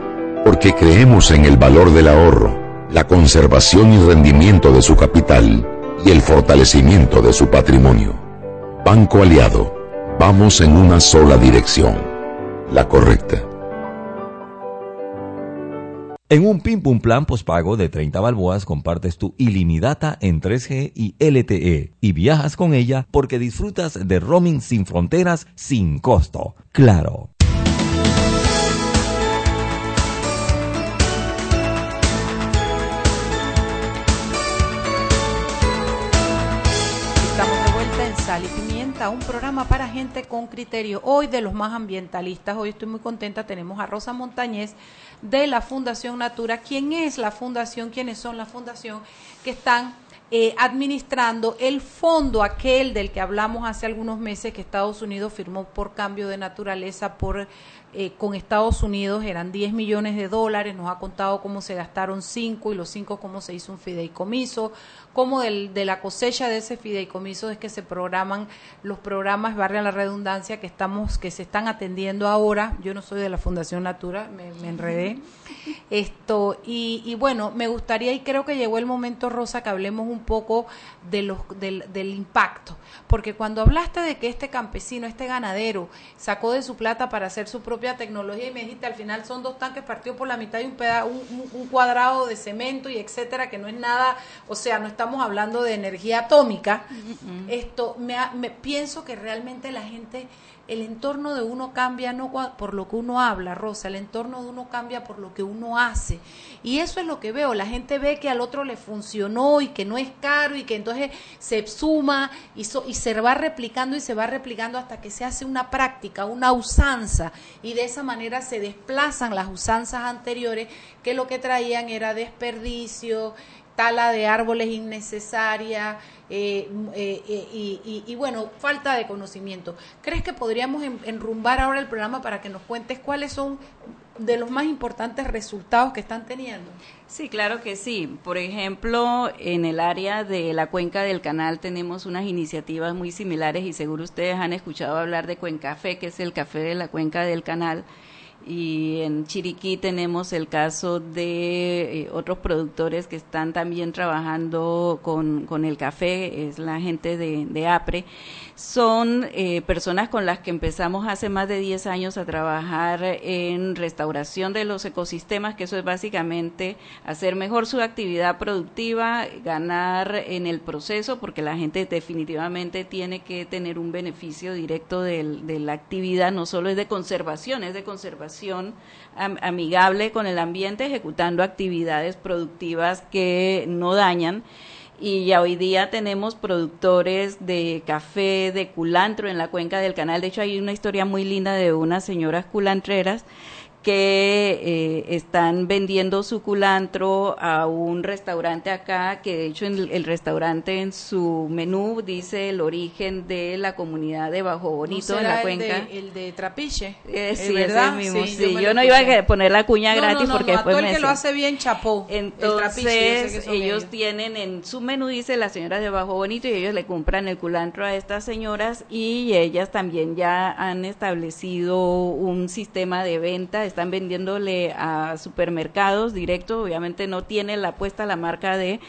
D: porque creemos en el valor del ahorro, la conservación y rendimiento de su capital y el fortalecimiento de su patrimonio. Banco Aliado, vamos en una sola dirección, la correcta.
G: En un Pim Pum Plan postpago de 30 balboas compartes tu ilimitada en 3G y LTE y viajas con ella porque disfrutas de roaming sin fronteras sin costo. Claro.
C: Un programa para gente con criterio. Hoy de los más ambientalistas. Hoy estoy muy contenta. Tenemos a Rosa Montañez de la Fundación Natura. ¿Quién es la fundación? ¿Quiénes son la fundación que están eh, administrando el fondo aquel del que hablamos hace algunos meses que Estados Unidos firmó por cambio de naturaleza por eh, con Estados Unidos eran 10 millones de dólares, nos ha contado cómo se gastaron 5 y los 5 cómo se hizo un fideicomiso, cómo del, de la cosecha de ese fideicomiso es que se programan los programas, barria la redundancia, que estamos, que se están atendiendo ahora. Yo no soy de la Fundación Natura, me, me enredé. Esto, y, y bueno, me gustaría, y creo que llegó el momento, Rosa, que hablemos un poco de los, del, del impacto. Porque cuando hablaste de que este campesino, este ganadero, sacó de su plata para hacer su propia tecnología y me dijiste al final son dos tanques partidos por la mitad y un, peda un, cuadrado de cemento y etcétera, que no es nada, o sea, no estamos hablando de energía atómica. Esto, me, me pienso que realmente la gente, el entorno de uno cambia no por lo que uno habla, Rosa, el entorno de uno cambia por lo que uno hace. Y eso es lo que veo, la gente ve que al otro le funcionó y que no es caro y que entonces se suma y, so- y se va replicando y se va replicando hasta que se hace una práctica, una usanza y de esa manera se desplazan las usanzas anteriores que lo que traían era desperdicio, tala de árboles innecesaria eh, m- eh, eh, y, y- y, bueno, falta de conocimiento. ¿Crees que podríamos en- enrumbar ahora el programa para que nos cuentes cuáles son de los más importantes resultados que están teniendo?
H: Sí, claro que sí. Por ejemplo, en el área de la cuenca del canal tenemos unas iniciativas muy similares y seguro ustedes han escuchado hablar de Cuencafé, que es el café de la cuenca del canal. Y en Chiriquí tenemos el caso de eh, otros productores que están también trabajando con, con el café, es la gente de, de APRE. Son eh, personas con las que empezamos hace más de 10 años a trabajar en restauración de los ecosistemas, que eso es básicamente hacer mejor su actividad productiva, ganar en el proceso, porque la gente definitivamente tiene que tener un beneficio directo del- de la actividad, no solo es de conservación, es de conservación am- amigable con el ambiente, ejecutando actividades productivas que no dañan. Y ya hoy día tenemos productores de café, de culantro en la cuenca del canal. De hecho, hay una historia muy linda de unas señoras culantreras que eh, están vendiendo su culantro a un restaurante acá, que de hecho en el, el restaurante en su menú dice el origen de la comunidad de Bajo Bonito
C: ¿No
H: en la cuenca.
C: El de, el de Trapiche.
H: Eh,
C: ¿Es
H: sí,
C: verdad?
H: ese mismo,
C: Sí,
H: Yo, no iba a poner la cuña
C: No,
H: gratis
C: no,
H: porque después
C: todo el
H: me
C: que lo hace bien chapó. El
H: entonces, ellos
C: ellos.
H: tienen en su menú, dice las señoras de Bajo Bonito, y ellos le compran el culantro a estas señoras y ellas también ya han establecido un sistema de venta están vendiéndole a supermercados directo, obviamente no tiene la puesta la marca de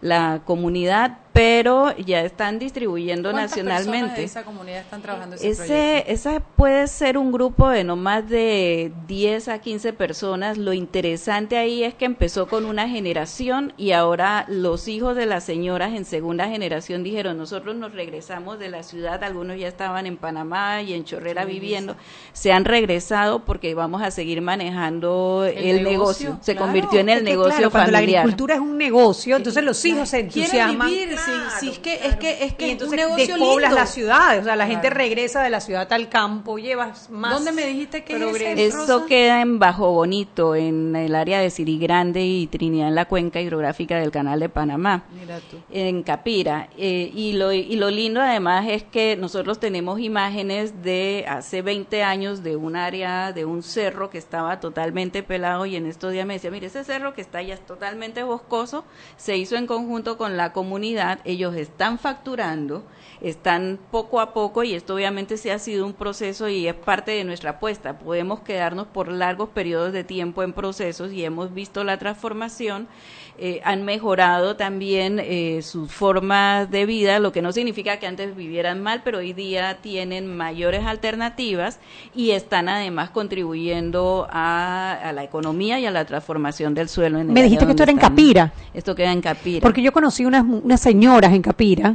H: la comunidad, pero ya están distribuyendo
C: ¿Cuántas
H: nacionalmente.
C: de esa comunidad están trabajando ese,
H: Ese,
C: proyecto?
H: esa puede ser un grupo de no más de 10 a 15 personas. Lo interesante ahí es que empezó con una generación y ahora los hijos de las señoras en segunda generación dijeron, nosotros nos regresamos de la ciudad, algunos ya estaban en Panamá y en Chorrera
C: Qué
H: viviendo, se han regresado porque vamos a seguir manejando el,
C: El
H: negocio.
C: negocio,
H: Se
C: claro.
H: convirtió en el negocio
A: claro, cuando la
H: familiar.
A: agricultura es un negocio, entonces los hijos se
C: Quieren
A: entusiasman.
C: vivir, sí, sí, es que es que es que
A: y
C: es un
A: entonces
C: negocio
A: despoblas
C: lindo.
A: las ciudades, o sea, la gente
C: Claro.
A: regresa de la ciudad al campo, llevas más.
C: ¿Dónde me dijiste que es?
H: Eso queda en Bajo Bonito, en el área de Siri Grande y Trinidad en la cuenca hidrográfica del Canal de Panamá.
C: Mira tú.
H: en Capira. Eh, y, lo, y lo lindo además es que nosotros tenemos imágenes de hace 20 años de un área, de un cerro que estaba totalmente pelado y en estos días me decía, mire, ese cerro que está allá es totalmente boscoso, se hizo en conjunto con la comunidad, ellos están facturando, están poco a poco y esto obviamente se ha sido un proceso y es parte de nuestra apuesta. Podemos quedarnos por largos periodos de tiempo en procesos y hemos visto la transformación eh, han mejorado también eh, sus formas de vida, lo que no significa que antes vivieran mal, pero hoy día tienen mayores alternativas y están además contribuyendo a, a la economía y a la transformación del suelo. En el
A: Me dijiste que esto era en. Capira.
H: Esto queda en Capira.
A: Porque yo conocí unas, unas señoras en Capira,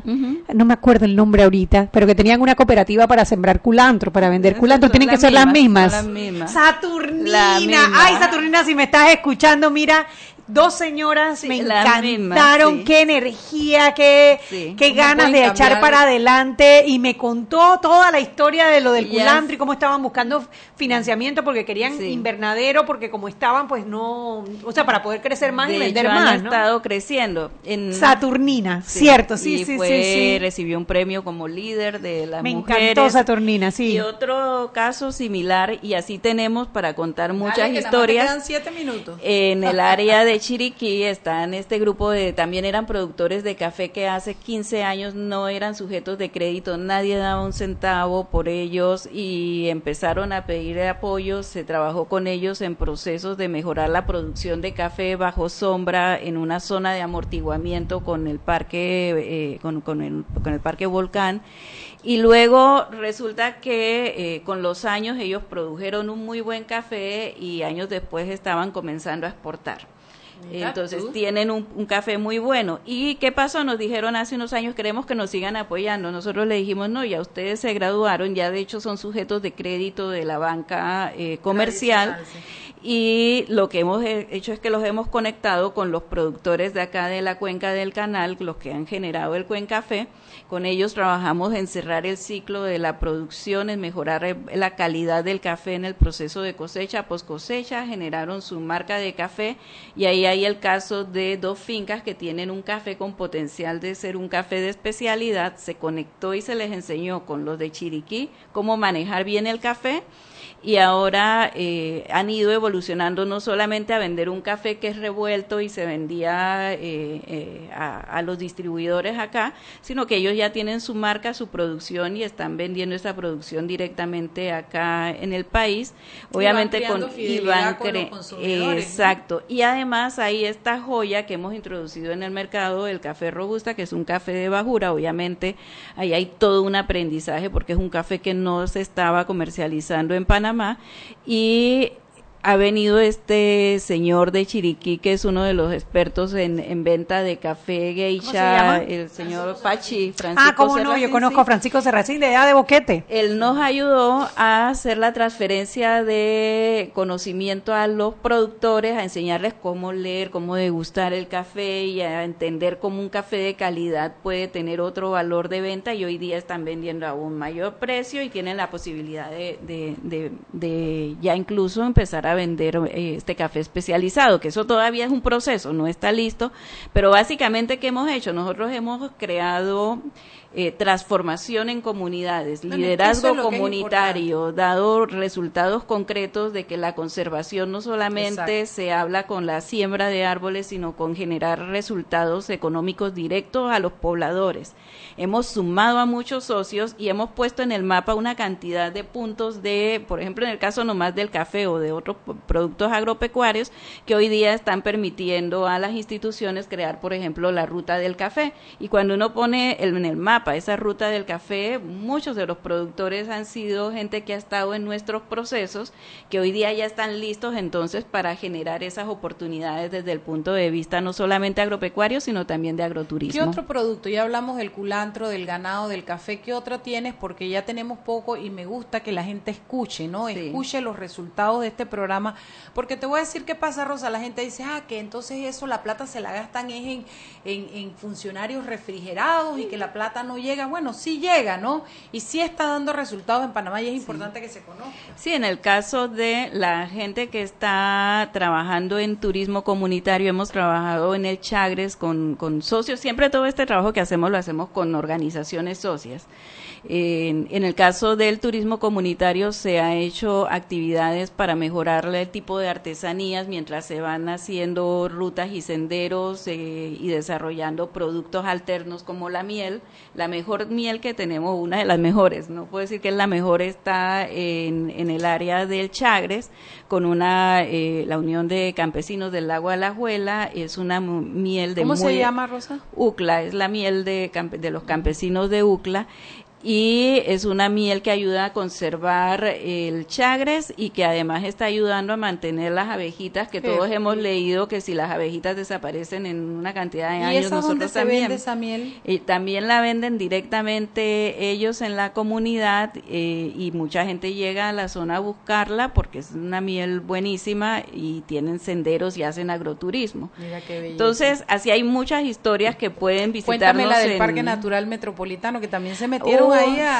A: no me acuerdo el nombre ahorita, pero que tenían una cooperativa para sembrar culantro, para vender culantro. Tienen que ser las
H: mismas, las.
A: Saturnina.
H: La misma.
A: Ay, Saturnina, si me estás escuchando, mira, dos señoras
H: Sí,
A: me encantaron,
H: sí.
A: qué energía, qué,
H: Sí.
A: qué
C: ¿Cómo
A: ganas de echar para adelante y me contó toda la historia de lo del
H: Ya.
A: culantro y cómo estaban buscando financiamiento porque querían
H: Sí.
A: invernadero porque como estaban pues no, o sea, para poder crecer más y
H: de
A: vender
H: hecho,
A: más,
H: han
A: ¿no?
H: estado creciendo. En,
A: Saturnina,
H: Sí,
A: cierto, sí,
H: y
A: sí,
H: fue-
A: sí, sí.
H: Recibió un premio como líder de las
A: Me
H: mujeres.
A: encantó Saturnina, sí.
H: Y otro caso similar, y así tenemos para contar muchas
C: Dale, que nada más te
H: historias.
C: quedan siete minutos.
H: En el área de Chiriquí están este grupo de, también eran productores de café que hace 15 años no eran sujetos de crédito, nadie daba un centavo por ellos y empezaron a pedir apoyo, se trabajó con ellos en procesos de mejorar la producción de café bajo sombra en una zona de amortiguamiento con el parque, eh, con, con el, con el parque Volcán. Y luego resulta que eh, con los años ellos produjeron un muy buen café y años después estaban comenzando a exportar. Entonces
C: tú.
H: tienen un, un café muy bueno. ¿Y qué pasó? Nos dijeron hace unos años, queremos que nos sigan apoyando. Nosotros le dijimos, no, ya ustedes se graduaron, ya de hecho son sujetos de crédito de la banca eh, comercial.
C: Sí.
H: Y lo que hemos he- hecho es que los hemos conectado con los productores de acá de la cuenca del canal, los que han generado el Cuencafé. Con ellos trabajamos en cerrar el ciclo de la producción, en mejorar eh, la calidad del café en el proceso de cosecha, post cosecha, generaron su marca de café. Y ahí hay el caso de dos fincas que tienen un café con potencial de ser un café de especialidad, se conectó y se les enseñó con los de Chiriquí cómo manejar bien el café y ahora eh, han ido evolucionando no solamente a vender un café que es revuelto y se vendía eh, eh, a, a los distribuidores acá, sino que ellos ya tienen su marca, su producción y están vendiendo esa producción directamente acá en el país, obviamente
C: creando
H: con y van
C: con los
H: exacto. Y además hay esta joya que hemos introducido en el mercado el café robusta que es un café de bajura. Obviamente ahí hay todo un aprendizaje porque es un café que no se estaba comercializando en Panamá y ha venido este señor de Chiriquí que es uno de los expertos en, en venta de café geisha el señor Pachi Francisco
A: Ah, cómo no, yo conozco a Francisco Serracín de edad de Boquete.
H: Él nos ayudó a hacer la transferencia de conocimiento a los productores, a enseñarles cómo leer, cómo degustar el café y a entender cómo un café de calidad puede tener otro valor de venta y hoy día están vendiendo a un mayor precio y tienen la posibilidad de, de, de- de ya incluso empezar a vender eh, este café especializado, que eso todavía es un proceso, no está listo, pero básicamente ¿qué hemos hecho? Nosotros hemos creado eh, transformación en comunidades, liderazgo
C: es es
H: comunitario, dado resultados concretos de que la conservación no solamente
C: Exacto.
H: se habla con la siembra de árboles, sino con generar resultados económicos directos a los pobladores. Hemos sumado a muchos socios y hemos puesto en el mapa una cantidad de puntos de, por ejemplo, en el caso nomás del café o de otros productos agropecuarios, que hoy día están permitiendo a las instituciones crear, por ejemplo, la ruta del café. Y cuando uno pone el- en el mapa esa ruta del café, muchos de los productores han sido gente que ha estado en nuestros procesos, que hoy día ya están listos entonces para generar esas oportunidades desde el punto de vista no solamente agropecuario, sino también de agroturismo.
C: ¿Qué otro producto? Ya hablamos del culantro, del ganado, del café. ¿Qué otro tienes? Porque ya tenemos poco y me gusta que la gente escuche, ¿no?
H: Sí.
C: Escuche los resultados de este programa. Porque te voy a decir qué pasa, Rosa. La gente dice, ah, que entonces eso, la plata se la gastan es en, en, en funcionarios refrigerados y que la plata no llega. Bueno, sí llega, ¿no? Y sí está dando resultados en Panamá y es importante que se conozca.
H: Sí, en el caso de la gente que está trabajando en turismo comunitario, hemos trabajado en el Chagres con, con socios. Siempre todo este trabajo que hacemos lo hacemos con organizaciones socias. En, en el caso del turismo comunitario se ha hecho actividades para mejorar el tipo de artesanías mientras se van haciendo rutas y senderos eh, y desarrollando productos alternos como la miel. La mejor miel que tenemos, una de las mejores, no puedo decir que es la mejor, está en, en el área del Chagres con una eh, la Unión de Campesinos del Lago Alajuela. Es una miel de
C: ¿Cómo
H: muy-
C: se llama, Rosa?
H: UCLA, es la miel de los campesinos de UCLA y es una miel que ayuda a conservar el chagres y que además está ayudando a mantener las abejitas que
C: Qué
H: todos hemos leído que si las abejitas desaparecen en una cantidad de
C: ¿Y
H: años
C: esa
H: nosotros
C: dónde se
H: también
C: vende esa miel?
H: y también la venden directamente ellos en la comunidad eh, y mucha gente llega a la zona a buscarla porque es una miel buenísima y tienen senderos y hacen agroturismo.
C: Mira qué.
H: Entonces, así hay muchas historias que pueden visitarnos
C: Cuéntame la del
H: en-
C: Parque Natural Metropolitano, que también se metieron
H: Oh,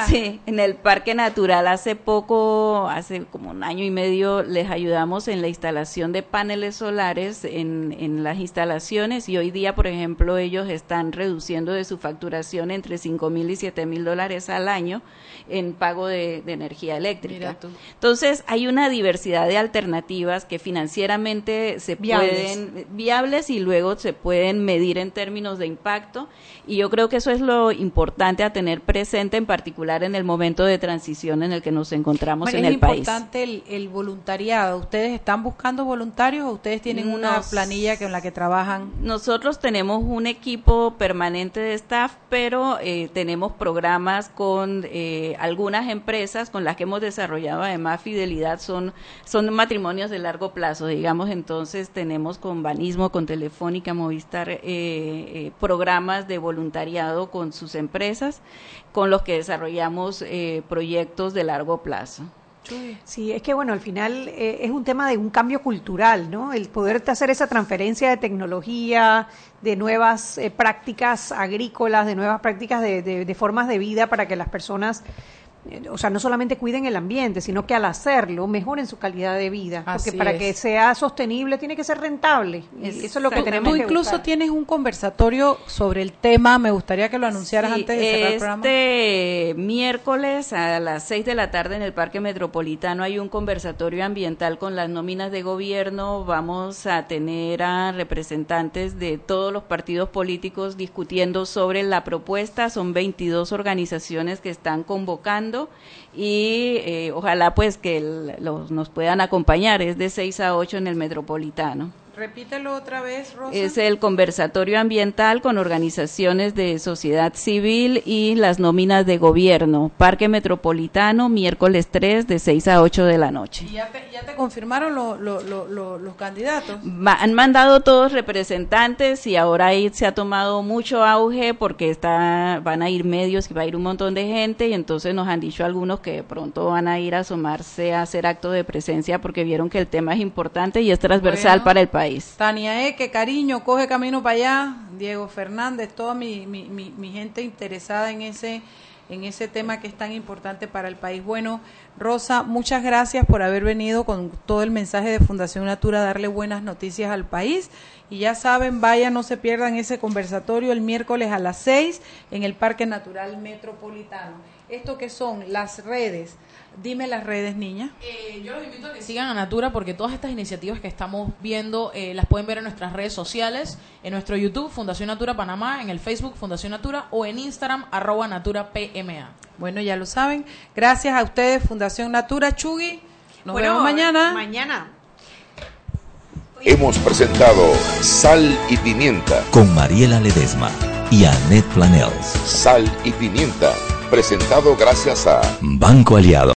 H: Sí, en el Parque Natural hace poco, hace como un año y medio, les ayudamos en la instalación de paneles solares en, en las instalaciones y hoy día, por ejemplo, ellos están reduciendo de su facturación entre 5 mil y 7 mil dólares al año en pago de, de energía eléctrica. Entonces, hay una diversidad de alternativas que financieramente se
A: Viables.
H: pueden viables y luego se pueden medir en términos de impacto y yo creo que eso es lo importante a tener presente en particular en el momento de transición en el que nos encontramos
C: Bueno,
H: en
C: es
H: el país.
C: importante el, el voluntariado. ¿Ustedes están buscando voluntarios o ustedes tienen una planilla con la que trabajan?
H: Nosotros tenemos un equipo permanente de staff, pero eh, tenemos programas con eh, algunas empresas con las que hemos desarrollado además fidelidad. Son, son matrimonios de largo plazo, digamos. Entonces tenemos con Banismo, con Telefónica, Movistar, eh, eh, programas de voluntariado con sus empresas con los que desarrollamos eh, proyectos de largo plazo.
A: Sí, es que bueno, al final eh, es un tema de un cambio cultural, ¿no? El poder hacer esa transferencia de tecnología, de nuevas eh, prácticas agrícolas, de nuevas prácticas de, de- de formas de vida para que las personas, o sea, no solamente cuiden el ambiente, sino que al hacerlo mejoren su calidad de vida.
C: Así
A: porque para
C: es.
A: que sea sostenible tiene que ser rentable. Y eso es lo que tenemos
C: Tú
A: que
C: incluso
A: buscar.
C: tienes un conversatorio sobre el tema. Me gustaría que lo anunciaras
H: Sí,
C: antes de cerrar el programa.
H: Este miércoles a las 6 de la tarde en el Parque Metropolitano hay un conversatorio ambiental con las nóminas de gobierno. Vamos a tener a representantes de todos los partidos políticos discutiendo sobre la propuesta. Son 22 organizaciones que están convocando y eh, ojalá pues que los, nos puedan acompañar. Es de 6 a 8 en el Metropolitano.
C: Repítelo otra vez, Rosa.
H: Es el conversatorio ambiental con organizaciones de sociedad civil y las nóminas de gobierno. Parque Metropolitano, miércoles 3 de 6 a 8 de la noche.
C: ¿Y ya te, ya te confirmaron lo- lo- lo- lo- los candidatos?
H: Ma- han mandado todos representantes y ahora ahí se ha tomado mucho auge porque está, van a ir medios y va a ir un montón de gente y entonces nos han dicho algunos que de pronto van a ir a asomarse a hacer acto de presencia porque vieron que el tema es importante y es transversal
C: Bueno.
H: para el país.
C: Tania E, que cariño, coge camino para allá. Diego Fernández, toda mi, mi, gente interesada en ese en ese tema que es tan importante para el país. Bueno, Rosa, muchas gracias por haber venido con todo el mensaje de Fundación Natura darle buenas noticias al país. Y ya saben, vayan, no se pierdan ese conversatorio el miércoles a las 6 en el Parque Natural Metropolitano. ¿Esto que son? Las redes. Dime las redes, niña.
I: Eh, yo los invito a que sigan a Natura porque todas estas iniciativas que estamos viendo eh, las pueden ver en nuestras redes sociales, en nuestro YouTube, Fundación Natura Panamá, en el Facebook Fundación Natura o en Instagram, arroba Natura PMA.
C: Bueno, ya lo saben. Gracias a ustedes, Fundación Natura Chugui. Nos
A: Bueno,
C: vemos mañana.
A: Mañana.
D: Hemos presentado Sal y Pimienta.
G: Con Mariela Ledesma y Annette Planels.
D: Sal y Pimienta. Presentado gracias a
G: Banco Aliado.